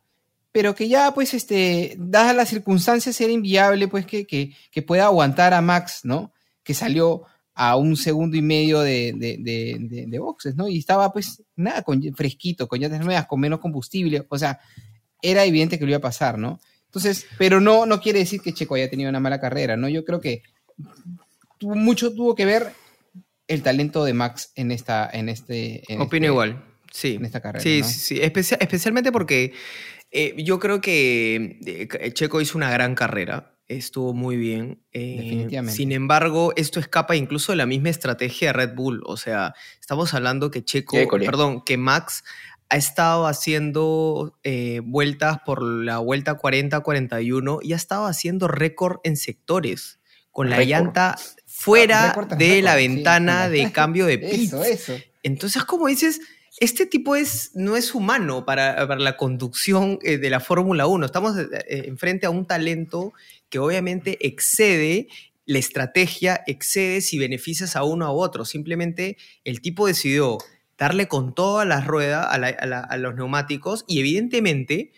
pero que ya, pues, este, dadas las circunstancias, era inviable, pues, que, que, que pueda aguantar a Max, ¿no? Que salió a un segundo y medio de, de, de, de boxes, ¿no? Y estaba pues nada, con, fresquito, con llantas nuevas, con menos combustible, o sea, era evidente que lo iba a pasar, ¿no? Entonces, pero no, no quiere decir que Checo haya tenido una mala carrera, ¿no? Yo creo que tuvo, mucho tuvo que ver el talento de Max en esta, en este. Opino este, igual, sí. En esta carrera. Sí, ¿no? sí, sí. especialmente porque eh, yo creo que eh, Checo hizo una gran carrera. Estuvo muy bien. Eh, Definitivamente. Sin embargo, esto escapa incluso de la misma estrategia de Red Bull. O sea, estamos hablando que Checo, perdón, que Max ha estado haciendo eh, vueltas por la vuelta 40-41 y ha estado haciendo récord en sectores, con la llanta fuera Récord tras de la sí, ventana de cambio de pits. Eso, eso. Entonces, como dices, este tipo es, no es humano para, para la conducción eh, de la Fórmula 1. Estamos eh, eh, enfrente a un talento que obviamente excede la estrategia, excede si beneficias a uno a otro. Simplemente el tipo decidió darle con todas las ruedas a, la- a la- a los neumáticos y evidentemente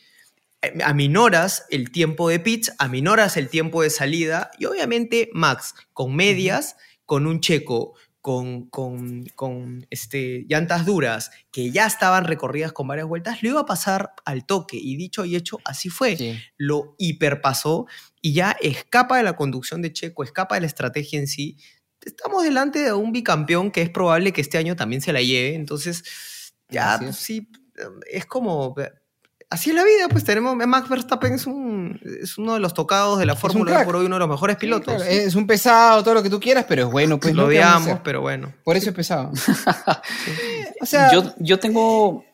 aminoras el tiempo de pits, aminoras el tiempo de salida y obviamente Max con medias, con un checo con, con, con, este, llantas duras que ya estaban recorridas con varias vueltas, lo iba a pasar al toque. Y dicho y hecho, así fue. Sí. Lo hiperpasó y ya escapa de la conducción de Checo, escapa de la estrategia en sí. Estamos delante de un bicampeón que es probable que este año también se la lleve. Entonces, ya Así es. sí, es como... Así es la vida, pues tenemos... Max Verstappen es, un, es uno de los tocados de la Fórmula crack. por hoy, uno de los mejores pilotos. Claro, es un pesado, todo lo que tú quieras, pero es bueno, pues lo ¿no? ¿Qué vamos a odiamos, hacer? pero bueno. Por eso es pesado. o sea, yo, yo tengo.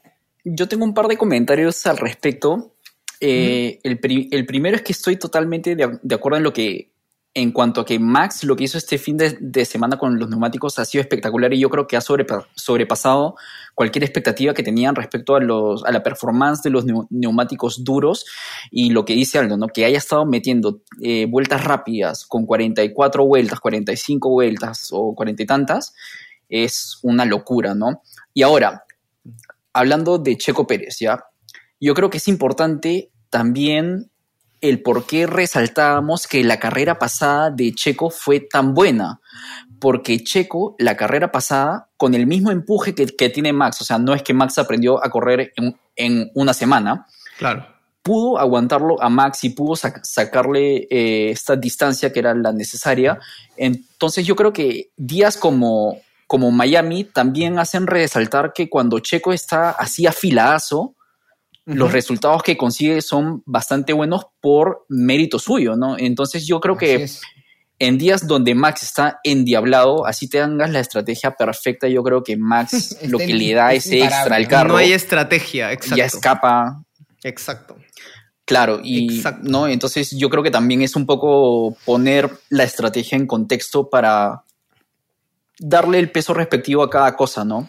Yo tengo un par de comentarios al respecto. Eh, el, pri- el primero es que estoy totalmente de, de acuerdo en lo que. En cuanto a que Max lo que hizo este fin de, semana con los neumáticos ha sido espectacular y yo creo que ha sobrepa- sobrepasado cualquier expectativa que tenían respecto a, los, a la performance de los neu- neumáticos duros y lo que dice Aldo, ¿no? que haya estado metiendo eh, vueltas rápidas con 44 vueltas, 45 vueltas o 40 y tantas, es una locura, ¿no? Y ahora, hablando de Checo Pérez, ¿ya? Yo creo que es importante también el por qué resaltábamos que la carrera pasada de Checo fue tan buena. Porque Checo, la carrera pasada, con el mismo empuje que, que tiene Max, o sea, no es que Max aprendió a correr en, en una semana, Claro. pudo aguantarlo a Max y pudo sac- sacarle eh, esta distancia que era la necesaria. Entonces yo creo que días como, como Miami también hacen resaltar que cuando Checo está así los resultados que consigue son bastante buenos por mérito suyo, ¿no? Entonces yo creo así que es. en días donde Max está endiablado, así tengas la estrategia perfecta, yo creo que Max lo que le da es ese extra al ¿no? carro No hay estrategia, exacto. ya escapa Exacto. Claro, y Exacto. no, entonces yo creo que también es un poco poner la estrategia en contexto para darle el peso respectivo a cada cosa, ¿no?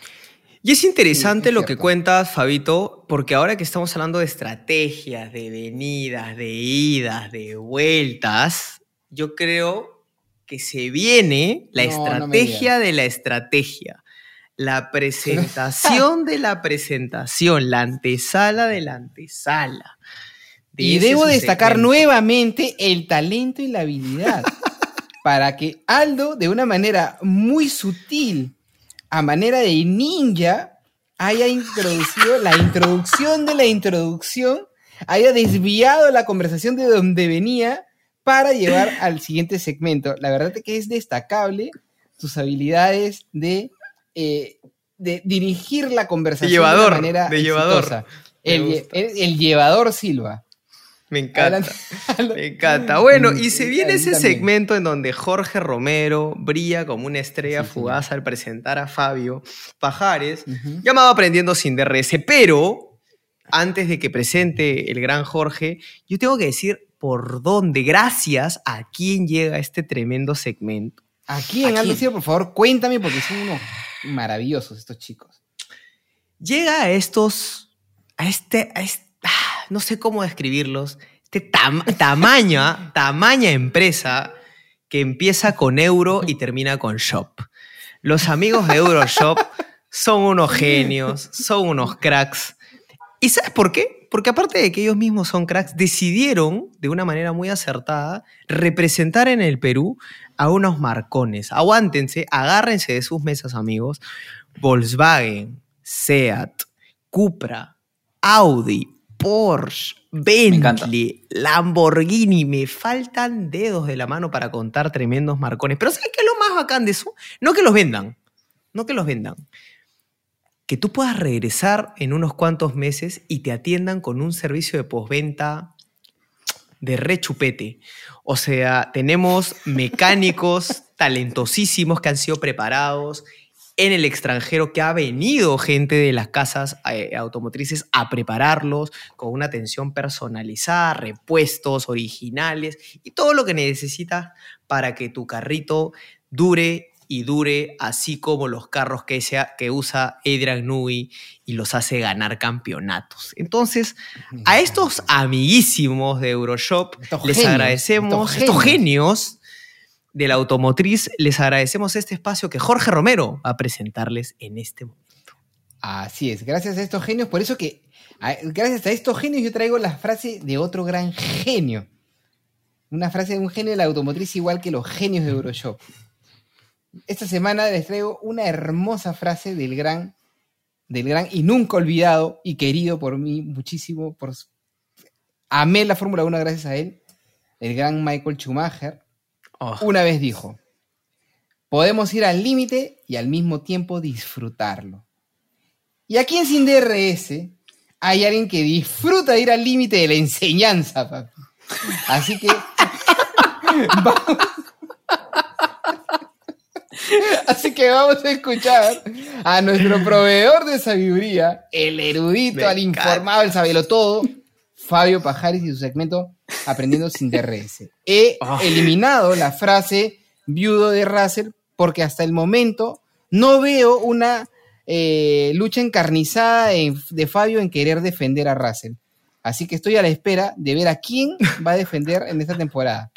Y es interesante Sí, es lo que cuentas, Fabito, porque ahora que estamos hablando de estrategias, de venidas, de idas, de vueltas, yo creo que se viene la No, no me estrategia de la estrategia. La presentación de la presentación, la antesala de la antesala. De Y debo destacar segmento. nuevamente el talento y la habilidad para que Aldo, de una manera muy sutil, a manera de ninja, haya introducido la introducción de la introducción, haya desviado la conversación de donde venía para llevar al siguiente segmento. La verdad es que es destacable tus habilidades de, eh, de dirigir la conversación llevador, de manera de llevador. el- el llevador Silva. Me encanta. Me encanta. Bueno, y se viene ese segmento en donde Jorge Romero brilla como una estrella Sí, sí. fugaz al presentar a Fabio Pajares, Ujú. llamado Aprendiendo sin DRS. Pero antes de que presente el gran Jorge, yo tengo que decir por dónde, gracias a quién llega este tremendo segmento. Aquí en ¿A quién? Por favor, cuéntame porque son unos maravillosos estos chicos. Llega a estos, a este, a este- no sé cómo describirlos, este tam- tamaña, tamaña empresa que empieza con euro y termina con shop. Los amigos de Euroshop son unos genios, son unos cracks. ¿Y sabes por qué? Porque aparte de que ellos mismos son cracks, decidieron, de una manera muy acertada, representar en el Perú a unos marcones. Aguántense, agárrense de sus mesas, amigos. Volkswagen, Seat, Cupra, Audi, Porsche, Bentley, Lamborghini. Me faltan dedos de la mano para contar tremendos marcones. Pero ¿sabes qué es lo más bacán de eso? No que los vendan. No que los vendan que tú puedas regresar en unos cuantos meses y te atiendan con un servicio de postventa de rechupete. O sea, tenemos mecánicos talentosísimos que han sido preparados en el extranjero, que ha venido gente de las casas eh, automotrices a prepararlos con una atención personalizada, repuestos originales y todo lo que necesitas para que tu carrito dure y dure, así como los carros que, sea, que usa Adrian Newey y los hace ganar campeonatos. Entonces, a estos amiguísimos de Euroshop les agradecemos, estos genios. De la automotriz, les agradecemos este espacio que Jorge Romero va a presentarles en este momento. Así es, gracias a estos genios, por eso que, gracias a estos genios yo traigo la frase de otro gran genio. Una frase de un genio de la automotriz igual que los genios de Euroshop. Esta semana les traigo una hermosa frase del gran, del gran y nunca olvidado y querido por mí muchísimo. Por, amé la Fórmula 1 gracias a él. El gran Michael Schumacher. Oh. Una vez dijo, podemos ir al límite y al mismo tiempo disfrutarlo. Y aquí en Sin DRS hay alguien que disfruta de ir al límite de la enseñanza, papi. Así que vamos, Así que vamos a escuchar a nuestro proveedor de sabiduría, el erudito, Me al informado, el sabelo todo, Fabio Pajares y su segmento Aprendiendo sin DRS. He Ah. eliminado la frase viudo de Russell porque hasta el momento no veo una eh, lucha encarnizada en- de Fabio en querer defender a Russell. Así que estoy a la espera de ver a quién va a defender en esta temporada.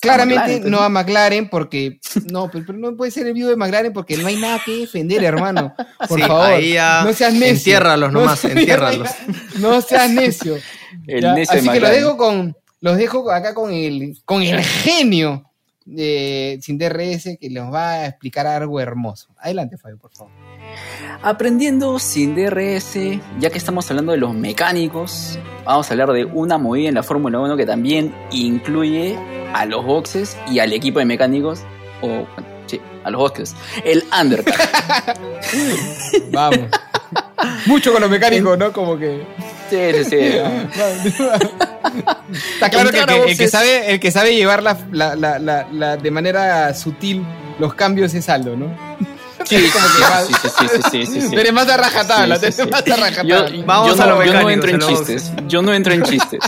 Claramente McLaren, no a McLaren porque no, pero, pero no puede ser el viudo de McLaren porque no hay nada que defender, hermano. Por Sí, favor, ahí ya no seas necio. entiérralos nomás, seas- entiérralos. No seas necio. El necio de Así que los dejo con los dejo acá con el con el genio sin DRS que nos va a explicar algo hermoso. Adelante, Fabio, por favor. Aprendiendo sin DRS, ya que estamos hablando de los mecánicos, vamos a hablar de una movida en la Fórmula 1 que también incluye a los boxes y al equipo de mecánicos, o bueno, sí, a los boxes, el undercut. Vamos. Mucho con los mecánicos, ¿no? Como que sí, sí, sí. Está claro que a que el que sabe, el que sabe llevar la, la- la- la- la- de manera sutil los cambios es Aldo, ¿no? Sí, sí, Como que va- sí, sí, sí, sí, eres más a rajatabla, sí. más a rajatabla. Yo, Vamos yo a no, los yo no mecánicos, entro en a chistes. Yo no entro en chistes.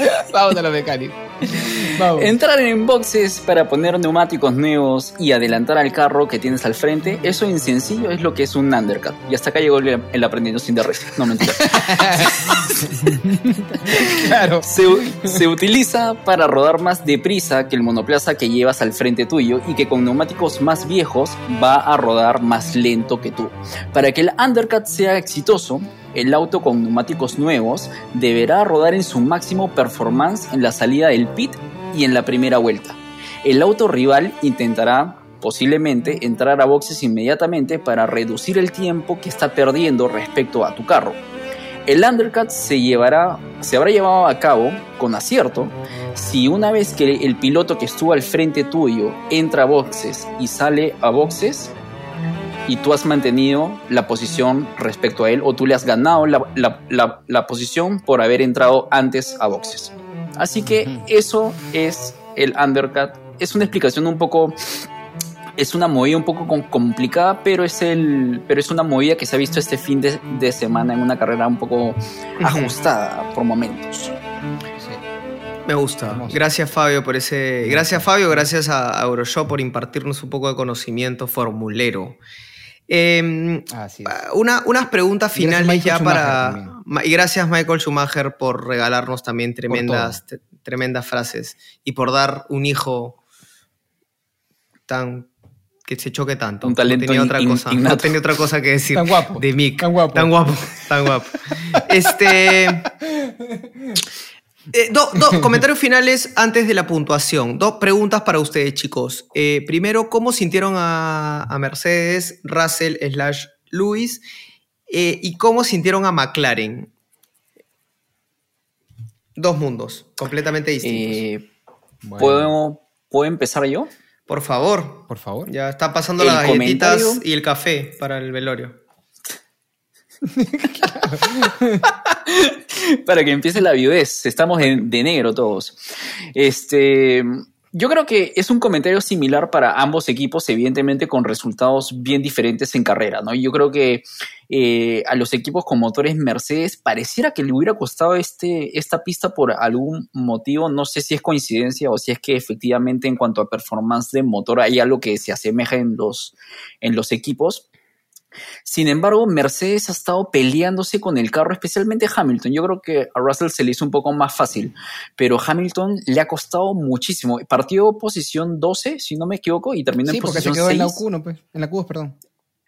Vamos a los mecánicos. Vamos. Entrar en boxes para poner neumáticos nuevos y adelantar al carro que tienes al frente, eso en sencillo es lo que es un undercut. Y hasta acá llegó el, el aprendiendo sin DRS. No mentira. Claro. Se, se utiliza para rodar más deprisa que el monoplaza que llevas al frente tuyo y que con neumáticos más viejos va a rodar más lento que tú. Para que el undercut sea exitoso, el auto con neumáticos nuevos deberá rodar en su máximo performance en la salida del pit y en la primera vuelta. El auto rival intentará posiblemente entrar a boxes inmediatamente para reducir el tiempo que está perdiendo respecto a tu carro. El undercut se, llevará, se habrá llevado a cabo con acierto si una vez que el piloto que estuvo al frente tuyo entra a boxes y sale a boxes y tú has mantenido la posición respecto a él o tú le has ganado la, la- la- la posición por haber entrado antes a boxes. Así que eso es el undercut. Es una explicación un poco es una movida un poco com- complicada, pero es el, pero es una movida que se ha visto este fin de, de semana en una carrera un poco ajustada por momentos. Me gusta. Gracias Fabio por ese. Gracias Fabio, gracias a a Euroshop por impartirnos un poco de conocimiento formulero. Eh, Así una- unas preguntas finales Michael ya Schumacher para. también. Y gracias Michael Schumacher por regalarnos también tremendas, tremendas frases y por dar un hijo tan que se choque tanto. Un talento no tenía otra in- cosa. No tenía otra cosa que decir. Tan guapo, De Mick. tan guapo. Tan guapo. Tan guapo. Este. eh, do- dos comentarios finales antes de la puntuación. Dos preguntas para ustedes, chicos. Eh, primero, ¿cómo sintieron a, a Mercedes, Russell, slash Lewis? Eh, ¿Y cómo sintieron a McLaren? Dos mundos, completamente distintos. Eh, Bueno, ¿puedo, ¿Puedo empezar yo? Por favor. Por favor. Ya está pasando El las galletitas comentario- y el café para el velorio. Para que empiece la viudez. Estamos en- de negro todos. Este, yo creo que es un comentario similar para ambos equipos, evidentemente con resultados bien diferentes en carrera. ¿no? Yo creo que eh, a los equipos con motores Mercedes pareciera que le hubiera costado este, esta pista por algún motivo. No sé si es coincidencia o si es que efectivamente en cuanto a performance de motor hay algo que se asemeja en los, en los equipos. Sin embargo, Mercedes ha estado peleándose con el carro, especialmente Hamilton. Yo creo que a Russell se le hizo un poco más fácil, pero Hamilton le ha costado muchísimo. Partió posición 12, si no me equivoco, y terminó Sí, en porque se posición quedó 6. en la Q1, pues. En la Q2, perdón.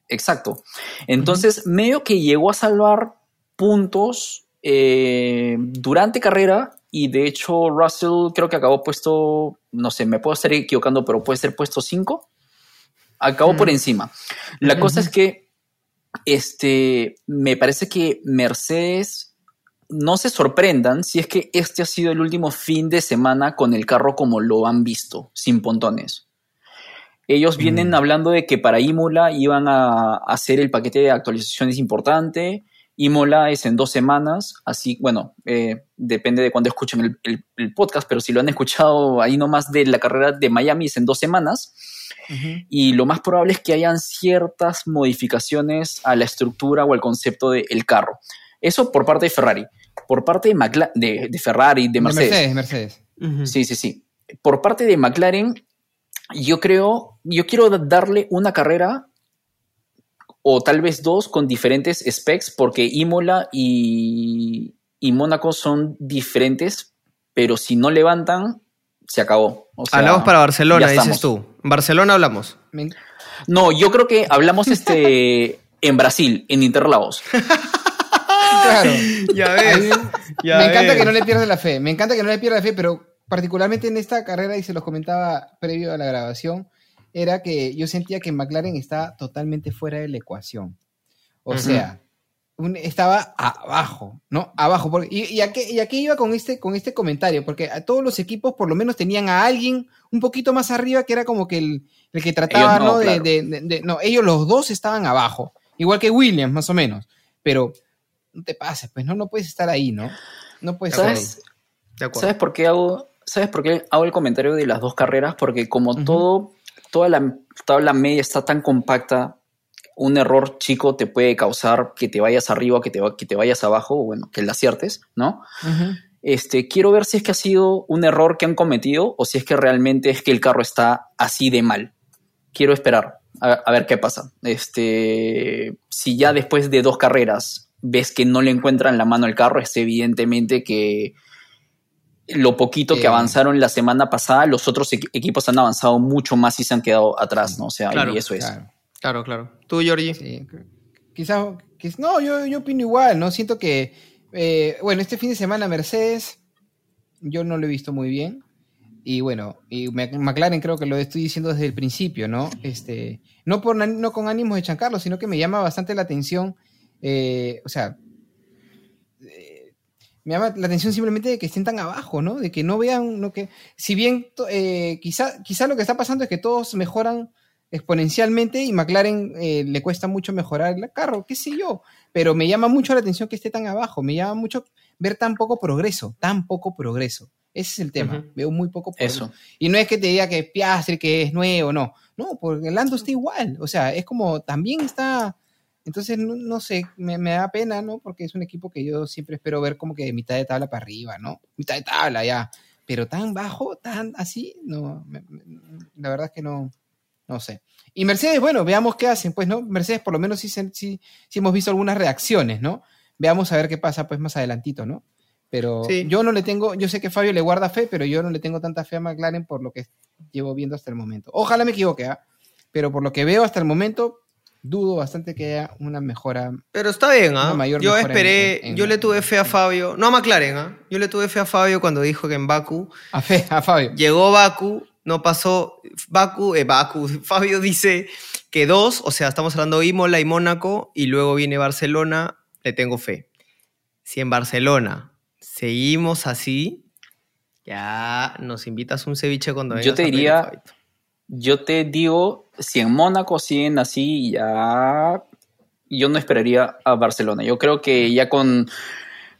Exacto. Entonces, medio que llegó a salvar puntos eh, durante carrera y de hecho Russell creo que acabó puesto, no sé, me puedo estar equivocando, pero puede ser puesto 5. Acabó por encima. La cosa es que este, me parece que Mercedes no se sorprendan si es que este ha sido el último fin de semana con el carro como lo han visto, sin pontones. Ellos vienen Mm. hablando de que para Imola iban a hacer el paquete de actualizaciones importante. Imola es en dos semanas, así, bueno, eh, depende de cuándo escuchen el, el- el podcast, pero si lo han escuchado ahí nomás de la carrera de Miami es en dos semanas. Y lo más probable es que hayan ciertas modificaciones a la estructura o al concepto del carro. Eso por parte de Ferrari. Por parte de, Macla- de, de Ferrari, de De Mercedes. Mercedes, Mercedes. Sí, sí, sí. Por parte de McLaren, yo creo, yo quiero darle una carrera o tal vez dos con diferentes specs, porque Imola y, y Mónaco son diferentes, pero si no levantan, se acabó. O sea, hablamos para Barcelona, dices tú. En Barcelona hablamos. No, yo creo que hablamos este en Brasil, en Interlagos. Claro. Ya ves. ya me encanta ves. que no le pierdas la fe. Me encanta que no le pierdas la fe, pero particularmente en esta carrera, y se los comentaba previo a la grabación, era que yo sentía que McLaren está totalmente fuera de la ecuación. O sea, un- estaba abajo, ¿no? Abajo. Porque, y, y, a qué, y a qué iba con este, con este comentario? Porque a todos los equipos por lo menos tenían a alguien un poquito más arriba que era como que el, el que trataba, Ellos no, ¿no? De- claro. de- de- de- no, ellos los dos estaban abajo. Igual que Williams, más o menos. Pero no te pases, pues no, no puedes estar ahí, ¿no? No puedes estar ahí. ¿Sabes? De acuerdo. ¿Sabes por qué hago, ¿sabes por qué hago el comentario de las dos carreras? Porque como todo, toda la tabla media está tan compacta, un error chico te puede causar que te vayas arriba, que te, va- que te vayas abajo, o bueno, que la aciertes, ¿no? Este, quiero ver si es que ha sido un error que han cometido o si es que realmente es que el carro está así de mal. Quiero esperar a, a ver qué pasa. Este, si ya después de dos carreras ves que no le encuentran la mano al carro, es evidentemente que lo poquito que Eh. avanzaron la semana pasada, los otros equi- equipos han avanzado mucho más y se han quedado atrás, ¿no? O sea, Claro, y eso es. Claro, Claro, claro. Tú, Georgie. sí. Quizás, quiz- no, yo, yo opino igual, ¿no? Siento que, eh, bueno, este fin de semana Mercedes, yo no lo he visto muy bien. Y bueno, y McLaren creo que lo estoy diciendo desde el principio, ¿no? Este, no, por, no con ánimos de chancarlo, sino que me llama bastante la atención, eh, o sea, me llama la atención simplemente de que estén tan abajo, ¿no? De que no vean, no que, si bien eh, quizá, quizá lo que está pasando es que todos mejoran exponencialmente y McLaren eh, le cuesta mucho mejorar el carro, qué sé yo, pero me llama mucho la atención que esté tan abajo, me llama mucho ver tan poco progreso, tan poco progreso. Ese es el tema, Ujú. veo muy poco progreso. Eso. Y no es que te diga que Piastri, que es nuevo, no. No, porque Lando está igual. O sea, es como también está. Entonces, no, no sé, me, me da pena, ¿no? Porque es un equipo que yo siempre espero ver como que de mitad de tabla para arriba, ¿no? Mitad de tabla ya. Pero tan bajo, tan así, no. me- me- la verdad es que no. No sé. Y Mercedes, bueno, veamos qué hacen, pues, ¿no? Mercedes, por lo menos sí, sí, sí hemos visto algunas reacciones, ¿no? Veamos a ver qué pasa, pues, más adelantito, ¿no? Pero Sí. yo no le tengo, yo sé que Fabio le guarda fe, pero yo no le tengo tanta fe a McLaren por lo que llevo viendo hasta el momento. Ojalá me equivoque, ¿ah? pero por lo que veo hasta el momento, dudo bastante que haya una mejora. Pero está bien, ¿ah? Yo mejora esperé, en- en- yo le tuve fe a Fabio, no a McLaren, ¿ah? Yo le tuve fe a Fabio cuando dijo que en Baku A, fe, a Fabio. llegó Baku, no pasó Baku, eh, Baku, Fabio dice que dos, o sea, estamos hablando Imola y Mónaco, y luego viene Barcelona, le tengo fe. Si en Barcelona seguimos así, ya nos invitas un ceviche cuando Yo vengas te a Perú, diría-. Yo te digo, si en Mónaco siguen así, ya yo no esperaría a Barcelona. Yo creo que ya con,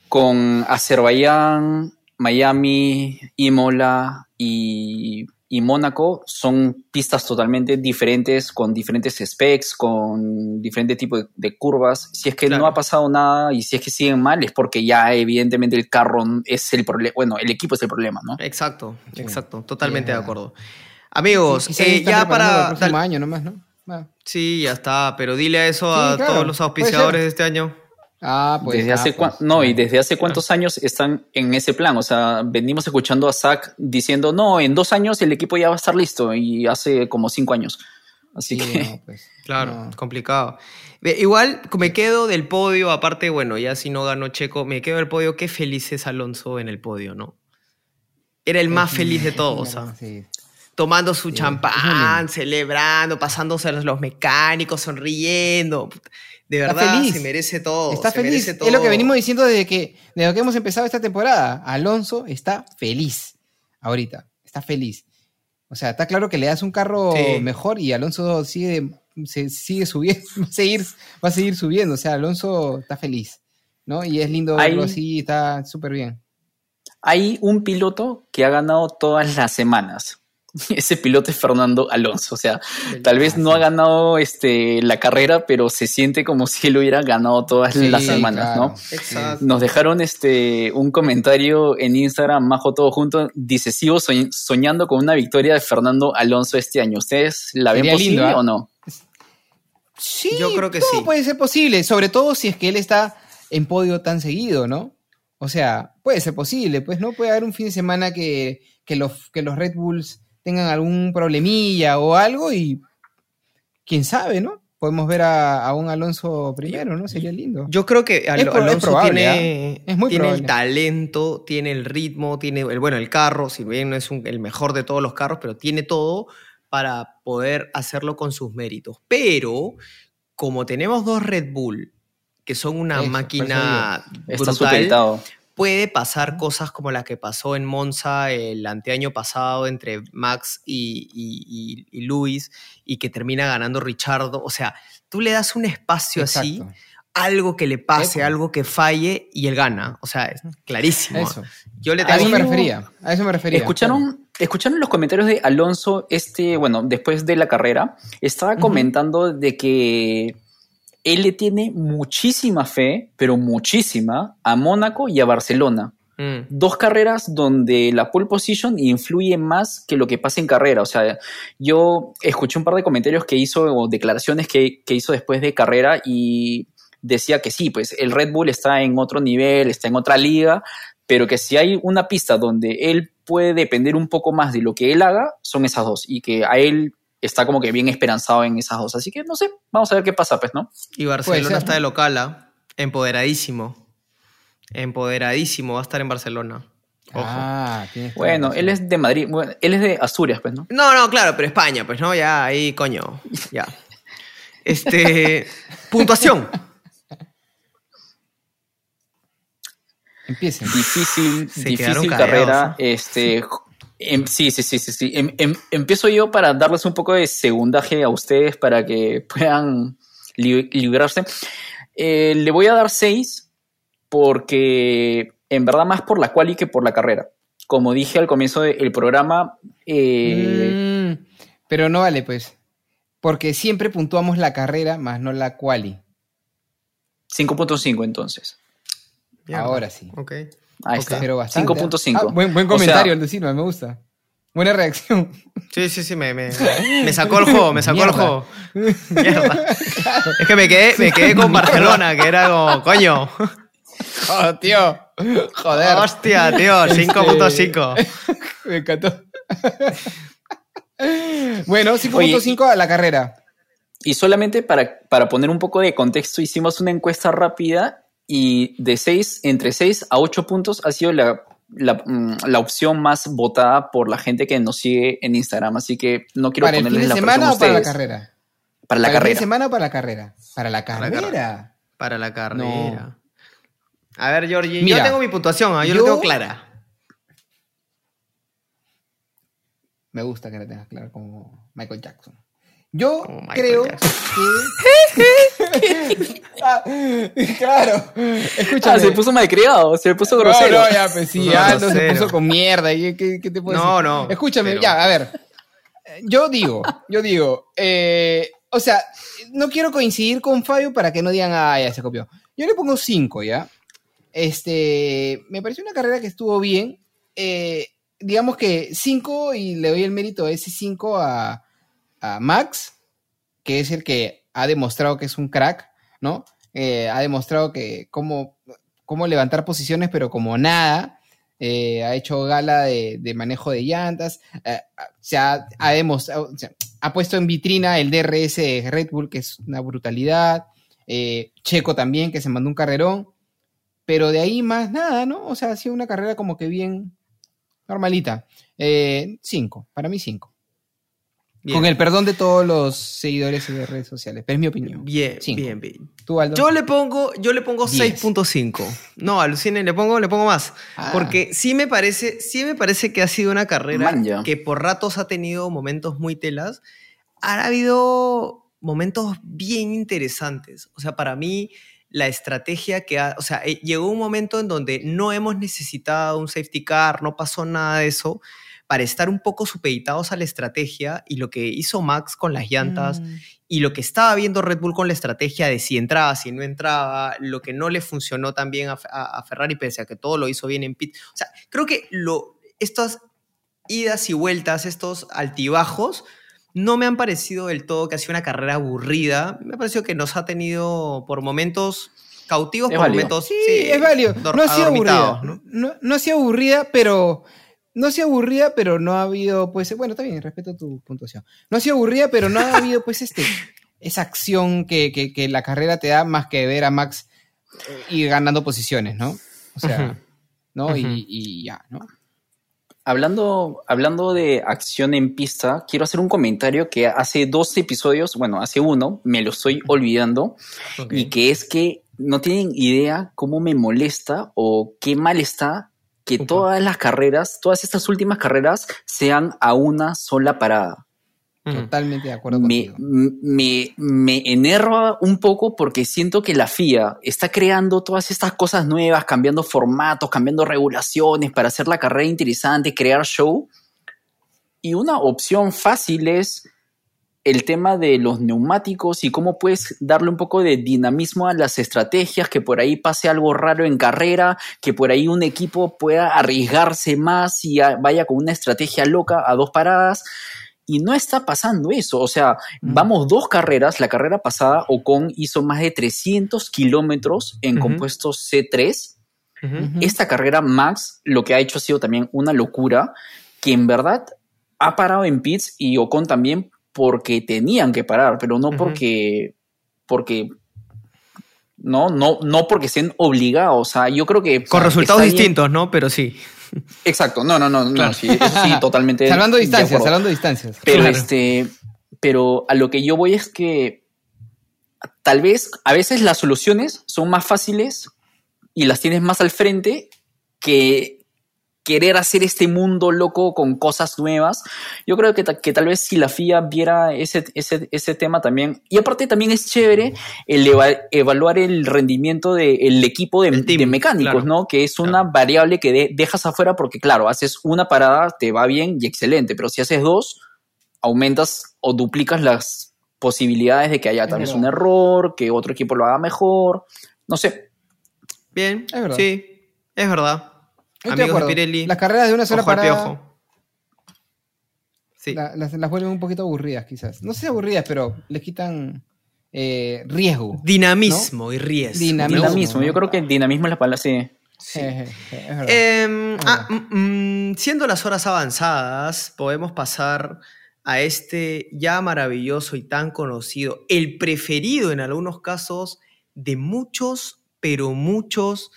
con Azerbaiyán, Miami, Imola y, y Mónaco son pistas totalmente diferentes, con diferentes specs, con diferente tipo de, de curvas. Si es que Claro. no ha pasado nada y si es que siguen mal, es porque ya evidentemente el carro es el problema, bueno, el equipo es el problema, ¿no? Exacto, Sí. exacto, totalmente de acuerdo. Amigos, Quizá eh, ya para... El próximo año nomás, ¿no? Ah, Sí, ya está, pero dile a eso Sí, a claro, todos los auspiciadores de este año. Ah, pues. desde ah, hace pues, no, y desde hace cuántos años están en ese plan. O sea, venimos escuchando a Zach diciendo, no, en dos años el equipo ya va a estar listo. Y hace como cinco años. Así Sí, que. no, pues, Claro, no. complicado. Igual me quedo del podio, aparte, bueno, ya si no ganó Checo, me quedo del podio. Qué feliz es Alonso en el podio, ¿no? Era el más Sí, feliz de todos, sí. Tomando su Sí, champán, celebrando, pasándose a los mecánicos, sonriendo. De Está verdad, feliz. se merece todo. Está se feliz. merece todo. Es lo que venimos diciendo desde que, desde que hemos empezado esta temporada. Alonso está feliz ahorita. Está feliz. O sea, está claro que le das un carro Sí. mejor y Alonso sigue, se, sigue subiendo, va a seguir, va a seguir subiendo. O sea, Alonso está feliz. ¿no? Y es lindo Hay- verlo así, está súper bien. Hay un piloto que ha ganado todas las semanas. Ese piloto es Fernando Alonso. O sea, tal vez no ha ganado este, la carrera, pero se siente como si él hubiera ganado todas Sí, las semanas, claro. ¿no? Exacto. Nos dejaron este, un comentario en Instagram, Majo Todo Junto, dice, sigo soñ- soñando con una victoria de Fernando Alonso este año. ¿Ustedes la ven posible lindo, ¿ah? o no? Sí, Yo creo que todo sí. puede ser posible, sobre todo si es que él está en podio tan seguido, ¿no? O sea, puede ser posible, pues no puede haber un fin de semana que, que los, que los Red Bulls tengan algún problemilla o algo y quién sabe, ¿no? Podemos ver a, a un Alonso primero, ¿no? Sería lindo. Yo creo que Al- Es pro- es Alonso probable, tiene, ¿ah? Es muy tiene el talento, tiene el ritmo, tiene el, bueno, el carro, si bien no es un- el mejor de todos los carros, pero tiene todo para poder hacerlo con sus méritos. Pero como tenemos dos Red Bull, que son una Eso, máquina Está brutal. Puede pasar cosas como la que pasó en Monza el anteaño pasado entre Max y, y, y- y Luis y que termina ganando Richardo. O sea, tú le das un espacio así, algo que le pase, Eco. algo que falle y él gana. O sea, es clarísimo. Eso. Yo le A eso tengo me refería. A eso me refería. ¿Escucharon, ¿Escucharon los comentarios de Alonso, este, bueno, después de la carrera? Estaba comentando de que él le tiene muchísima fe, pero muchísima, a Mónaco y a Barcelona. Mm, Dos carreras donde la pole position influye más que lo que pasa en carrera. O sea, yo escuché un par de comentarios que hizo o declaraciones que, que hizo después de carrera y decía que sí, pues el Red Bull está en otro nivel, está en otra liga, pero que si hay una pista donde él puede depender un poco más de lo que él haga, son esas dos. Y que a él está como que bien esperanzado en esas dos. Así que no sé, vamos a ver qué pasa, pues, ¿no? Y Barcelona ser, está de local, ¿ah? empoderadísimo. Empoderadísimo va a estar en Barcelona. Ojo. Ah, Bueno, él es de Madrid, bueno, él es de Asturias, pues, ¿no? No, no, claro, pero España, pues, ¿no? Ya, ahí, coño, ya. Este, puntuación. Empiecen. difícil, Se difícil callados, carrera. ¿no? Este, sí, sí, sí, sí, sí. Em- em- empiezo yo para darles un poco de segundaje a ustedes para que puedan li- librarse. Eh, le voy a dar 6 porque en verdad más por la quali que por la carrera. Como dije al comienzo del programa, eh, Mm, pero no vale, pues. Porque siempre puntuamos la carrera más no la quali. 5.5 entonces. Mierda. Ahora sí. Ok. Ahí está. Pero bastante. 5.5. Ah, buen, buen O sea, comentario el de Silva, me gusta. Buena reacción. Sí, sí, sí, me, me, me sacó el juego, me sacó el juego. Mierda. Es que me quedé, me quedé con Barcelona, que era como, coño. Oh, tío. Joder. Hostia, tío, 5.5. Me encantó. Bueno, 5.5 a la carrera. Y solamente para, para poner un poco de contexto, hicimos una encuesta rápida y de 6, entre 6 a 8 puntos ha sido la, la, mm, la opción más votada por la gente que nos sigue en Instagram. Así que no quiero ¿Para el fin ponerles de la semana o para la carrera? Para la ¿Para el fin de carrera. semana o para la carrera? Para la carrera. Para la carrera. A ver, Georgie, Mira, yo tengo mi puntuación, ¿ah? yo, yo- lo tengo clara. Me gusta que la tengas clara como Michael Jackson. Yo Como creo Jackson. que. Ah, claro. Escúchame. Ah, se puso malcriado, se puso No, grosero. no, ya, pues sí, No, ya no se puso con mierda. ¿y ¿Qué, qué te puedo No, decir? no, Escúchame, pero- ya, a ver. Yo digo, yo digo, eh, o sea, no quiero coincidir con Fabio para que no digan, ah, ya se copió. Yo le pongo 5, ¿ya? Este, me pareció una carrera que estuvo bien. Eh, digamos que 5 y le doy el mérito de ese 5 a, a Max, que es el que ha demostrado que es un crack, ¿no? Eh, ha demostrado que cómo, cómo levantar posiciones, pero como nada. Eh, ha hecho gala de, manejo de llantas. eh, se ha, ha demostrado, ha puesto en vitrina el DRS de Red Bull, que es una brutalidad. Checo también, que se mandó un carrerón. Pero de ahí más nada, ¿no? O sea, ha sido una carrera como que bien normalita. Cinco, para mí cinco. Bien. Con el perdón de todos los seguidores de redes sociales, pero es mi opinión. Bien, Cinco. bien, bien. ¿Tú, Aldo? Yo le pongo, yo le pongo Diez. 6.5. No, alucine, le pongo, le pongo más. Ah. Porque sí me parece, sí me parece que ha sido una carrera Man, ya. que por ratos ha tenido momentos muy telas. Ha habido momentos bien interesantes. O sea, para mí, la estrategia que ha, o sea, eh, llegó un momento en donde no hemos necesitado un safety car, no pasó nada de eso, para estar un poco supeditados a la estrategia y lo que hizo Max con las llantas Mm. y lo que estaba viendo Red Bull con la estrategia de si entraba, si no entraba, lo que no le funcionó también a, a- a Ferrari, pese a que todo lo hizo bien en pit. O sea, creo que lo, estas idas y vueltas, estos altibajos, no me han parecido del todo que ha sido una carrera aburrida. Me ha parecido que nos ha tenido por momentos cautivos, Es por válido. momentos. Sí, es válido. No ha sido aburrida. ¿no? No, no ha sido aburrida, pero. No ha sido aburrida, pero no ha habido, pues. Bueno, está bien, respeto tu puntuación. No ha sido aburrida, pero no ha habido, pues, este. Esa acción que, que- que la carrera te da más que ver a Max eh, ir ganando posiciones, ¿no? O sea. ¿no? Y- ya, ¿no? Hablando, hablando de acción en pista, quiero hacer un comentario que hace dos episodios, bueno, hace uno, me lo estoy olvidando, y que es que no tienen idea cómo me molesta o qué mal está que Upa. todas las carreras, todas estas últimas carreras sean a una sola parada. Totalmente de acuerdo Me, me, me enerva un poco porque siento que la FIA está creando todas estas cosas nuevas, cambiando formatos, cambiando regulaciones para hacer la carrera interesante, crear show. Y una opción fácil es el tema de los neumáticos y cómo puedes darle un poco de dinamismo a las estrategias, que por ahí pase algo raro en carrera, que por ahí un equipo pueda arriesgarse más y vaya con una estrategia loca a dos paradas. Y no está pasando eso. O sea, Mm. vamos dos carreras. La carrera pasada, Ocon hizo más de 300 kilómetros en Ujú. compuesto C3. Ujú. Ujú. Esta carrera, Max, lo que ha hecho ha sido también una locura, que en verdad ha parado en pits y Ocon también porque tenían que parar, pero no porque, porque no, no, no porque estén obligados. O sea, yo creo que Con o sea, resultados bien- distintos, ¿no? Pero sí. Exacto, no, no, no, no, sí, eso sí, totalmente. Salvando distancias, salvando distancias. Pero Claro. este, pero a lo que yo voy es que tal vez a veces las soluciones son más fáciles y las tienes más al frente que querer hacer este mundo loco con cosas nuevas. Yo creo que, que tal vez si la FIA viera ese, ese, ese tema también, y aparte también es chévere el eva- evaluar el rendimiento del equipo de, El team, de mecánicos, claro. ¿no? Que es una variable que de- dejas afuera porque, claro, haces una parada, te va bien y excelente, pero si haces dos, aumentas o duplicas las posibilidades de que haya tal vez un error, que otro equipo lo haga mejor, no sé. Bien. Es verdad. Sí, es verdad. Yo Amigos de acuerdo. Pirelli. Las carreras de una sola ojo parada piojo. Sí. la- las, las vuelven un poquito aburridas, quizás. No sé si aburridas, pero les quitan eh, riesgo. Dinamismo y riesgo. Dinamismo. Dinamismo, ¿no? yo creo que dinamismo es la palabra, sí. Sí. Eh, eh. Em, ah, mm, mm, siendo las horas avanzadas, podemos pasar a este ya maravilloso y tan conocido, el preferido en algunos casos de muchos, pero muchos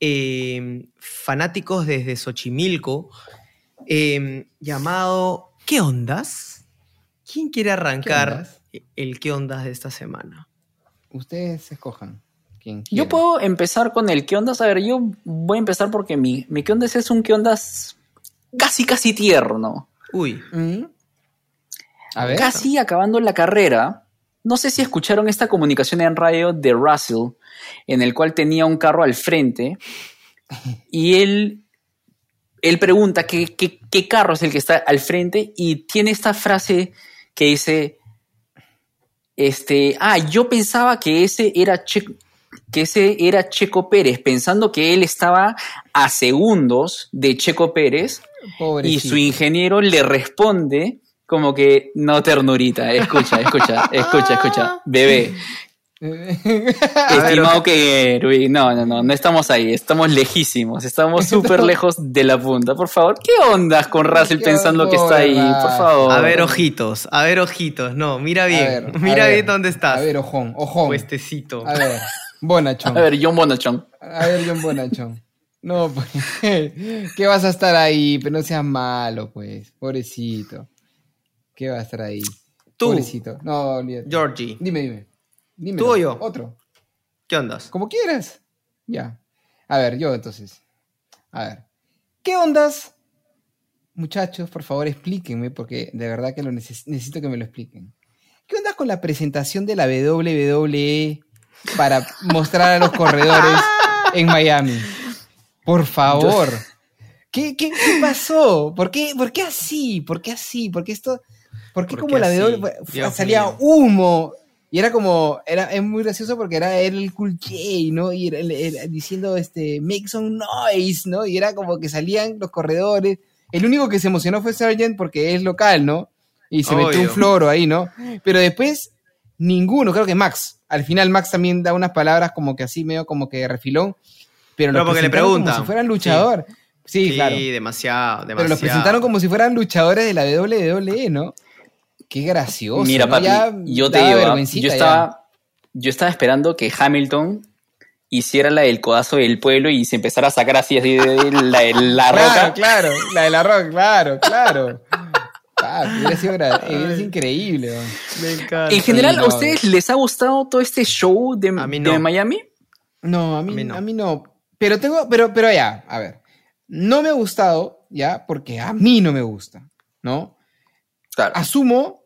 eh, fanáticos desde Xochimilco, eh, llamado ¿Qué ondas? ¿Quién quiere arrancar ondas? el ¿Qué ondas de esta semana? Ustedes escojan. Quien Yo puedo empezar con el qué ondas. A ver, yo voy a empezar porque mi, mi qué ondas es un qué ondas casi, casi tierno. Uy, Mm. A ver. Casi acabando la carrera. No sé si escucharon esta comunicación en radio de Russell, en el cual tenía un carro al frente y él, él pregunta qué, qué- qué carro es el que está al frente y tiene esta frase que dice, este, ah, yo pensaba que ese era Che- que ese era Checo Pérez, pensando que él estaba a segundos de Checo Pérez y su ingeniero le responde como que no ternurita, escucha, escucha, escucha, escucha, bebé, estimado que Ruiz, no, no, no, no estamos ahí, estamos lejísimos, estamos súper lejos de la punta, por favor, ¿qué ondas con Russell ¿Qué pensando que está ahí, por favor? a ver ojitos, a ver ojitos, no, mira bien, ver, mira ver, bien dónde estás, A ver, ojón, ojón. puestecito. A ver, Bonachón. A ver, John Bonachón. A ver, John Bonachón. No, pues, ¿qué vas a estar ahí? Pero no seas malo, pues, pobrecito. ¿Qué va a estar ahí? Tú. Pobrecito. No, olvídate. Georgie, Dime, dime. Dime. ¿Tú o yo? Otro. ¿qué ondas? Como quieras. Ya. A ver, yo entonces. A ver. ¿Qué ondas? Muchachos, por favor, explíquenme, porque de verdad que lo neces- necesito que me lo expliquen. ¿Qué ondas con la presentación de la WWE para mostrar a los corredores en Miami? Por favor. ¿Qué, qué, qué pasó? ¿Por qué, ¿Por qué así? ¿Por qué así? ¿Por qué esto? ¿Por qué ¿Por como la Dios salía mío. humo? Y era como, era, es muy gracioso porque era él el cool J, ¿no? Y era, era diciendo, este, make some noise, ¿no? Y era como que salían los corredores. El único que se emocionó fue Sargent porque es local, ¿no? Y se metió un floro ahí, ¿no? Pero después, ninguno, creo que Max. Al final Max también da unas palabras como que así, medio como que de refilón. Pero, Pero lo porque le preguntan. Como si fueran luchador. Sí, Sí, claro. demasiado, demasiado. Pero los presentaron como si fueran luchadores de la WWE, ¿no? Qué gracioso. Mira, ¿no? papi, Ya yo te digo, ah, yo ya. estaba, yo estaba esperando que Hamilton hiciera la del codazo del pueblo y se empezara a sacar así, así de la, de la Claro, roca. claro, la de la roca, claro, claro. Hubiera sido, hubiera sido increíble. Me encanta. En general, Sí, ¿a ustedes les ha gustado todo este show de, A mí de no. Miami? No, a mí, A mí a no. mí no. Pero tengo, pero, pero ya, a ver. No me ha gustado, ya, porque a mí no me gusta, ¿no? Claro. Asumo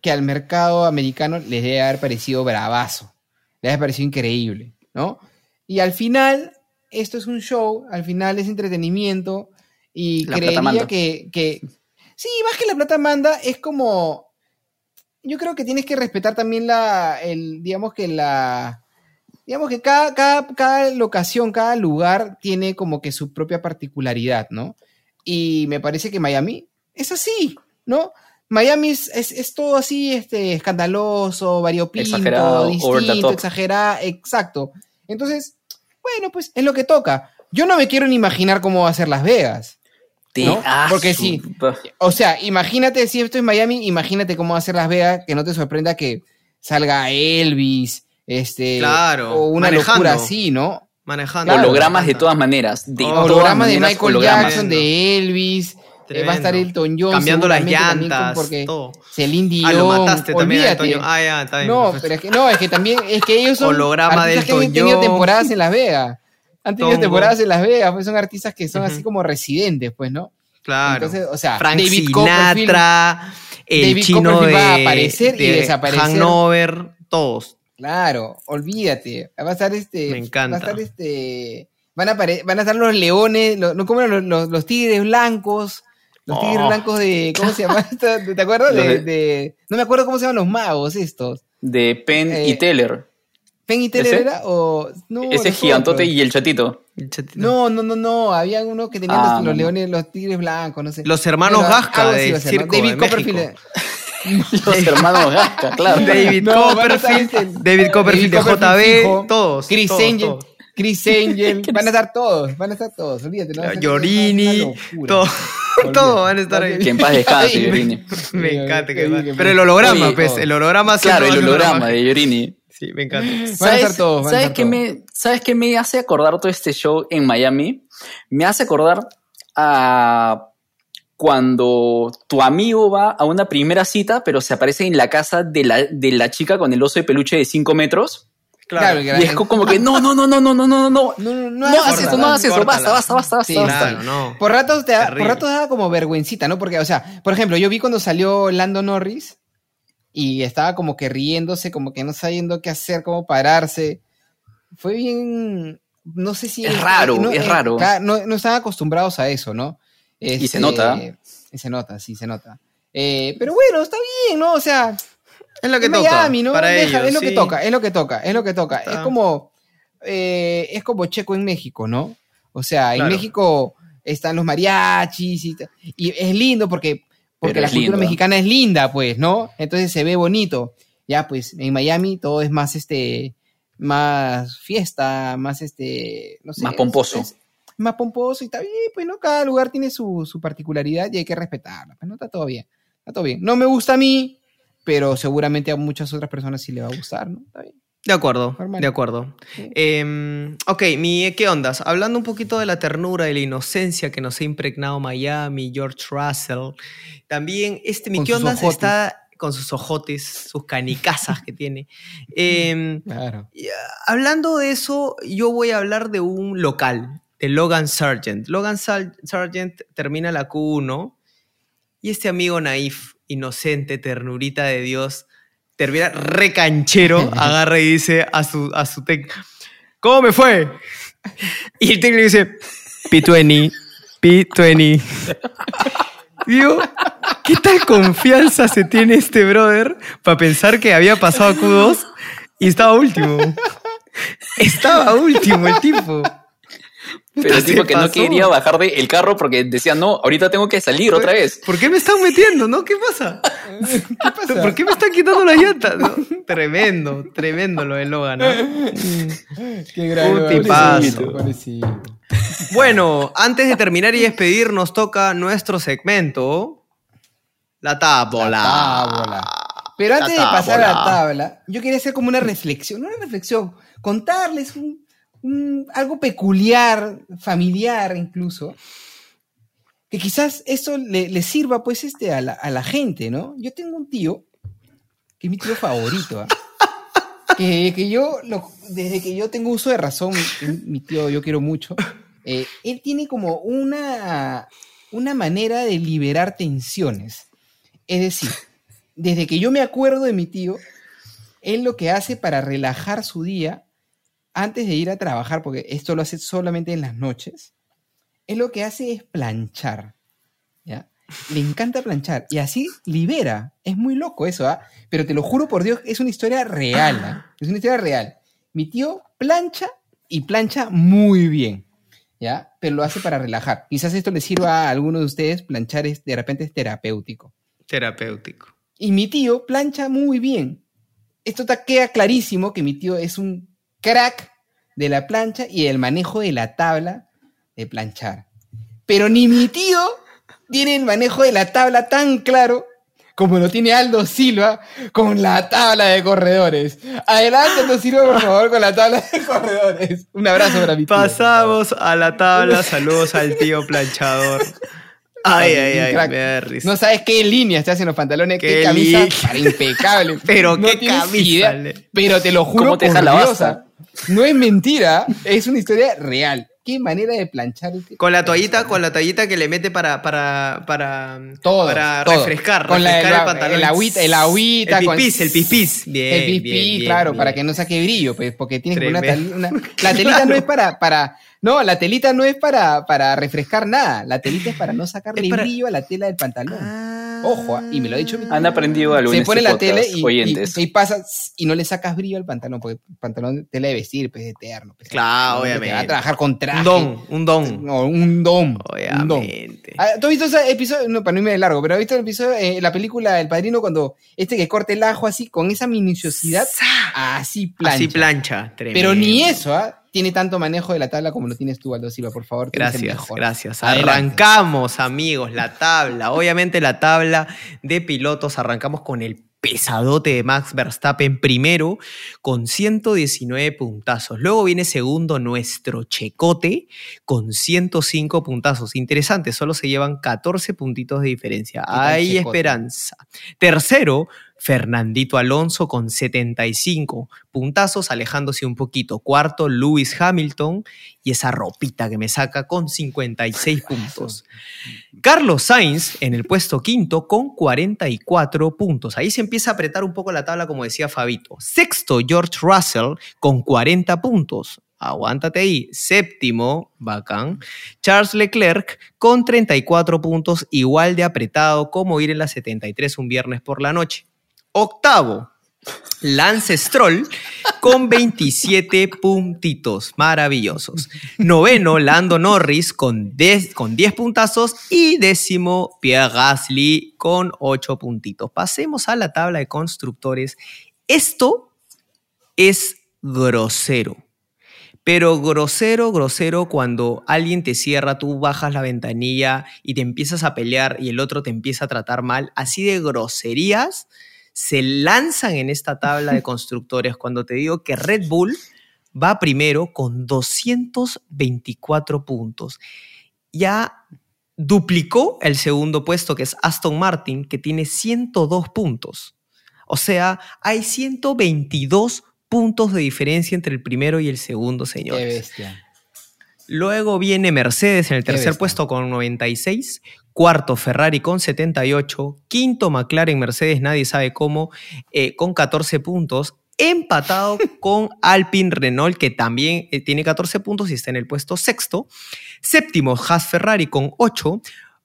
que al mercado americano les debe haber parecido bravazo, les debe haber parecido increíble, ¿no? Y al final, esto es un show, al final es entretenimiento y La plata manda. creería que, que, sí, más que la plata manda, es como, yo creo que tienes que respetar también la, el, digamos que la, digamos que cada, cada, cada locación, cada lugar tiene como que su propia particularidad, ¿no? Y me parece que Miami es así, ¿no? Miami es, es, es todo así, este, escandaloso, variopinto, Exagerado, over the distinto, top. exagerado, exacto. Entonces, bueno, pues es lo que toca. Yo no me quiero ni imaginar cómo va a ser Las Vegas. Te- ¿no? Porque sí. O sea, imagínate si esto es Miami, imagínate cómo va a ser Las Vegas, que no te sorprenda que salga Elvis, este, Claro, o una manejando. locura así, ¿no? Manejando. hologramas de todas maneras. De Oh, todas Holograma de Michael hologramas. Jackson, de Elvis, eh, va a estar. Elton John. Cambiando las también llantas, porque todo. Celine Dion, Ah, lo mataste también a olvídate. John. Ah, ya, está bien. No, pero es que, no, es que también, es que ellos son Holograma de que han tenido John. temporadas en Las Vegas. Han tenido Tongo. temporadas en Las Vegas, pues son artistas que son así como residentes, pues, ¿no? Claro. Entonces, o sea, Frank David Sinatra, el David chino de, va a aparecer y de desaparecer. Hanover, todos. Claro, olvídate. Va a estar este. Me encanta. Va a estar este. Van a, van a estar los leones, los, no, ¿cómo eran? los, los, los tigres blancos. Los tigres Oh. blancos de. ¿Cómo se llama? ¿Te acuerdas? De, de- no me acuerdo cómo se llaman los magos estos. De Penn Eh, y Teller. ¿Penn y Teller ¿Ese? era? O, no, Ese gigantote otros. y el chatito. El chatito. No, no, no, no. Había uno que tenían Ah, los, no, los no. leones, los tigres blancos, no sé. Los hermanos Bueno, Gasca de circo David de Copperfield. México. Los hermanos Gasca, claro. David No, Copperfield, David Copperfield de JB, todos. Chris todos, Angel. todos. Chris Angel. van a estar todos, van a estar todos. Olvídate, ¿no? Llorini, una locura. todo. Todos van a estar ahí. Que en paz descanse, Yorini. Me Sí, encanta que va. Pero el holograma, Oye, pues, oh. el holograma Claro, el holograma de Yorini. Sí, me encanta. Van a estar todos, ¿sabes estar qué me, ¿Sabes qué me hace acordar todo este show en Miami? Me hace acordar a cuando tu amigo va a una primera cita, pero se aparece en la casa de la, de la chica con el oso de peluche de 5 metros. Claro, que la- Y es co- como que no, no, no, no, no, no, no, no. No, no, no, No hagas eso, no hagas eso. Basta, basta, basta, basta. Sí, basta. Claro, no. Por ratos te da, por Terrible. ratos da como vergüencita, ¿no? Porque, o sea, por ejemplo, yo vi cuando salió Lando Norris y estaba como que riéndose, como que no sabiendo qué hacer, cómo pararse. Fue bien, no sé si... Es raro, no, es eh, raro. No, no estaban acostumbrados a eso, ¿no? Y se Este, nota. y se nota, sí, se nota. Eh, pero bueno, está bien, ¿no? O sea, Es lo que toca. Miami, ¿no? Para Deja, ellos, es lo que toca, es lo que toca, es lo que toca. Está. Es como, eh, es como Checo en México, ¿no? O sea, en Claro. México están los mariachis y, es lindo porque, porque Pero la cultura lindo. mexicana es linda, pues, ¿no? Entonces se ve bonito. Ya, pues, en Miami todo es más, este, más fiesta, más, este, no sé. Más pomposo. es- es más pomposo y está bien, pues, ¿no? Cada lugar tiene su, su particularidad y hay que respetarla, pues, ¿no? Está todo bien, está todo bien. No me gusta a mí, pero seguramente a muchas otras personas sí le va a gustar, ¿no? Está bien. De acuerdo, Normal. de acuerdo. Sí. Eh, ok, mi, ¿qué ondas? Hablando un poquito de la ternura y la inocencia que nos ha impregnado Miami, George Russell. También, este, mi ¿qué ondas? ojotes. Está con sus ojotes, sus canicazas que tiene. Eh, Claro. ah, hablando de eso, yo voy a hablar de un local, de Logan Sargent. Logan Sar- Sargent termina la Q1 y este amigo naif, inocente, ternurita de Dios, termina recanchero, agarra y dice a su, a su técnico, ¿cómo me fue? Y el técnico dice, P20, P20. Digo, ¿qué tal confianza se tiene este brother para pensar que había pasado a Q2 y estaba último? Estaba último el tipo. Pero el tipo que no quería bajar del carro porque decía, no, ahorita tengo que salir otra vez. ¿Por qué me están metiendo, no? ¿Qué pasa? ¿Qué pasa? ¿Por qué me están quitando las llantas? no? Tremendo, tremendo lo de Logan. ¿no? Qué grave. Un tipazo. pobrecito, pobrecito. Bueno, antes de terminar y despedir, nos toca nuestro segmento. La tábola. La tábola. Pero antes La de pasar a la tabla, yo quería hacer como una reflexión, no una reflexión, contarles un- un- algo peculiar, familiar incluso, que quizás eso le, le sirva pues este a la, a la gente, ¿no? Yo tengo un tío, que es mi tío favorito, ¿ah? que, que yo, lo- desde que yo tengo uso de razón, mi, mi tío yo quiero mucho, eh, él tiene como una, una manera de liberar tensiones. Es decir, desde que yo me acuerdo de mi tío, él lo que hace para relajar su día, antes de ir a trabajar, porque esto lo hace solamente en las noches, él lo que hace es planchar. ¿ya? Le encanta planchar y así libera. Es muy loco eso, ¿ah? Pero te lo juro por Dios, es una historia real. ¿ah? Es una historia real. Mi tío plancha y plancha muy bien. ¿Ya? Pero lo hace para relajar. Quizás esto le sirva a alguno de ustedes, planchar es, de repente es terapéutico. Terapéutico. Y mi tío plancha muy bien. Esto queda clarísimo que mi tío es un crack de la plancha y el manejo de la tabla de planchar. Pero ni mi tío tiene el manejo de la tabla tan claro como lo tiene Aldo Silva con la tabla de corredores. Adelante, Aldo Silva, por favor, con la tabla de corredores. Un abrazo para mi tío. Pasamos a la tabla. Saludos al tío planchador. Ay, ay, ay, crack. me da risa. No sabes qué línea estás en los pantalones, qué, Qué camisa para impecable. Pero No qué camisa, idea. Pero te lo juro ¿Cómo te por. No es mentira, es una historia real. Qué manera de planchar. Con la toallita, con la toallita que le mete para, para, para, todo. para todo. refrescar, Con la, refrescar el, el pantalón. el agüita, el agüita. El pipís, el pipís. Bien, el pipí, bien, bien, claro, bien. para que no saque brillo, pues, porque tiene que poner una, una- La telita no es para, para. No, la telita no es para, para refrescar nada. La telita es para no sacarle Es para- brillo a la tela del pantalón. Ah. Ojo, ah, y me lo ha dicho mi Han aprendido algo se en pone este la tele y, oyentes. y, y pasas y no le sacas brillo al pantalón, porque el pantalón tela de vestir, pues eterno. pues, Claro, obviamente. Va a trabajar con traje. Un don, un don. No, un dom. Un dom. Obviamente. Ah, ¿Tú has visto ese episodio? No, para no irme de largo, pero ¿has visto el episodio, eh, la película El Padrino, cuando este que corta el ajo así, con esa minuciosidad, así plancha. Así plancha. tremendo. Pero ni eso, ¿ah? Tiene tanto manejo de la tabla como lo tienes tú, Aldo Silva, por favor. Gracias, mejor. gracias. Adelante. Arrancamos, amigos, la tabla. Obviamente la tabla de pilotos. Arrancamos con el pesadote de Max Verstappen primero con 119 puntazos. Luego viene segundo nuestro Checote con 105 puntazos. Interesante, solo se llevan 14 puntitos de diferencia. Hay esperanza. Tercero, Fernandito Alonso con 75 puntazos, alejándose un poquito. Cuarto, Lewis Hamilton y esa ropita que me saca con 56 puntos. Carlos Sainz en el puesto quinto con 44 puntos. Ahí se empieza a apretar un poco la tabla, como decía Fabito. Sexto, George Russell con 40 puntos. Aguántate ahí. Séptimo, bacán. Charles Leclerc con 34 puntos, igual de apretado como ir en la 73 un viernes por la noche. Octavo, Lance Stroll con 27 puntitos maravillosos. Noveno, Lando Norris con 10, con 10 puntazos. Y décimo, Pierre Gasly con 8 puntitos. Pasemos a la tabla de constructores. Esto es grosero. Pero grosero, grosero, cuando alguien te cierra, tú bajas la ventanilla y te empiezas a pelear y el otro te empieza a tratar mal. Así de groserías se lanzan en esta tabla de constructores cuando te digo que Red Bull va primero con 224 puntos. Ya duplicó el segundo puesto que es Aston Martin, que tiene 102 puntos. O sea, hay 122 puntos de diferencia entre el primero y el segundo, Qué señores. bestia. Luego viene Mercedes en el Qué tercer puesto con 96, cuarto Ferrari con 78, quinto McLaren Mercedes, nadie sabe cómo, eh, con 14 puntos, empatado con Alpine Renault, que también eh, tiene 14 puntos y está en el puesto sexto, séptimo Haas Ferrari con 8,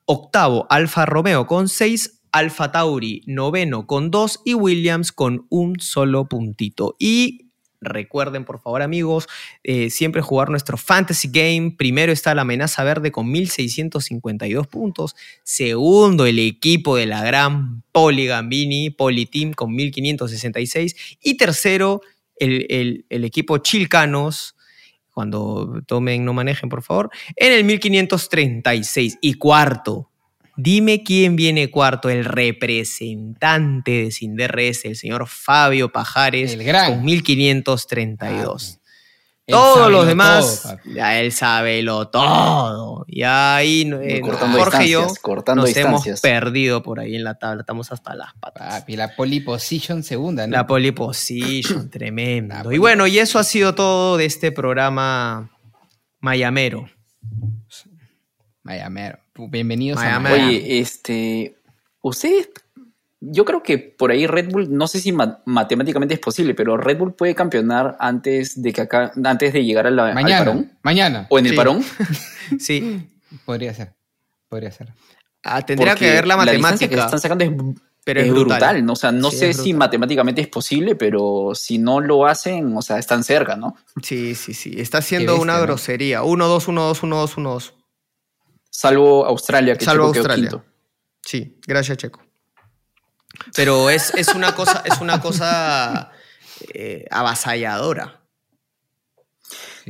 octavo Alfa Romeo con 6, Alfa Tauri noveno con 2 y Williams con un solo puntito. Y recuerden, por favor, amigos, eh, siempre jugar nuestro fantasy game. Primero está la amenaza verde con 1652 puntos. Segundo, el equipo de la gran Poli Gambini, Poli Team con 1566. Y tercero, el, el- el equipo Chilcanos. Cuando tomen, no manejen, por favor. En el 1536. Y cuarto, Dime quién viene cuarto, el representante de Sin DRS, el señor Fabio Pajares, El gran. con 1532. Él Todos los lo demás, todo, ya él sabe lo todo. Y ahí eh, Jorge y yo distancias, cortando nos hemos perdido por ahí en la tabla. Estamos hasta las patas. Papi, la pole position segunda, ¿no? La pole position, tremendo. Y bueno, y eso ha sido todo de este programa mayamero. Mayamero. Bienvenidos Mayamero. a Miami. Oye, este. Ustedes. Yo creo que por ahí Red Bull, no sé si ma- matemáticamente es posible, pero Red Bull puede campeonar antes de que acá, antes de llegar a la, al mañana. parón. Mañana. O en el Sí. parón. Sí, Podría ser. Podría ser. Ah, tendría porque que ver la distancia que matemática. están sacando es, pero es es brutal. brutal. ¿no? O sea, no Sí, sé si matemáticamente es posible, pero si no lo hacen, o sea, están cerca, ¿no? Sí, sí, sí. Está haciendo bestia, una grosería. 1-2, 1-2, 1-2, 1-2. Salvo Australia, que Salvo Checo quedó Australia. quinto. Sí, gracias, Checo. Pero es, es una cosa, es una cosa eh, avasalladora.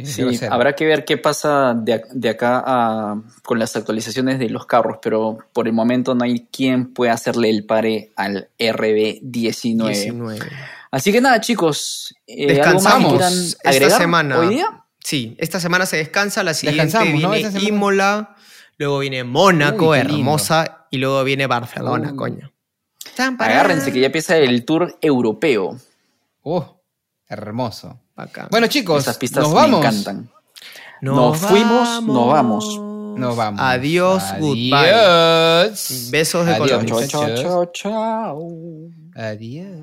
Sí, habrá que ver qué pasa de, de acá a- con las actualizaciones de los carros, pero por el momento no hay quien pueda hacerle el pare al RB19. 19. Así que nada, chicos, eh, ¿algo más que Descansamos esta semana. hoy día? Sí, esta semana se descansa, la siguiente Descansamos, ¿no? viene semana. Imola, luego viene Mónaco, Uy, hermosa, y luego viene Barcelona, Uy. coño. Agárrense que ya empieza el tour europeo. Oh, hermoso. Bacán. Bueno, chicos, Esas pistas nos me vamos. encantan. Nos fuimos, nos vamos. Nos vamos. Adiós, goodbye. Adiós. Besos de Adiós, colores. Chao, chao, chao. Adiós.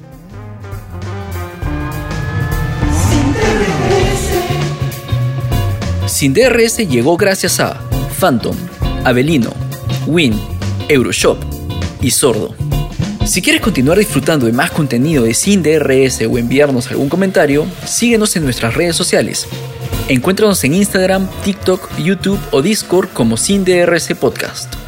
Sin DRS llegó gracias a Phantom, Avelino, Win, Euroshop y Sordo. Si quieres continuar disfrutando de más contenido de Sin DRS o enviarnos algún comentario, síguenos en nuestras redes sociales. Encuéntranos en Instagram, TikTok, YouTube o Discord como Sin DRS Podcast.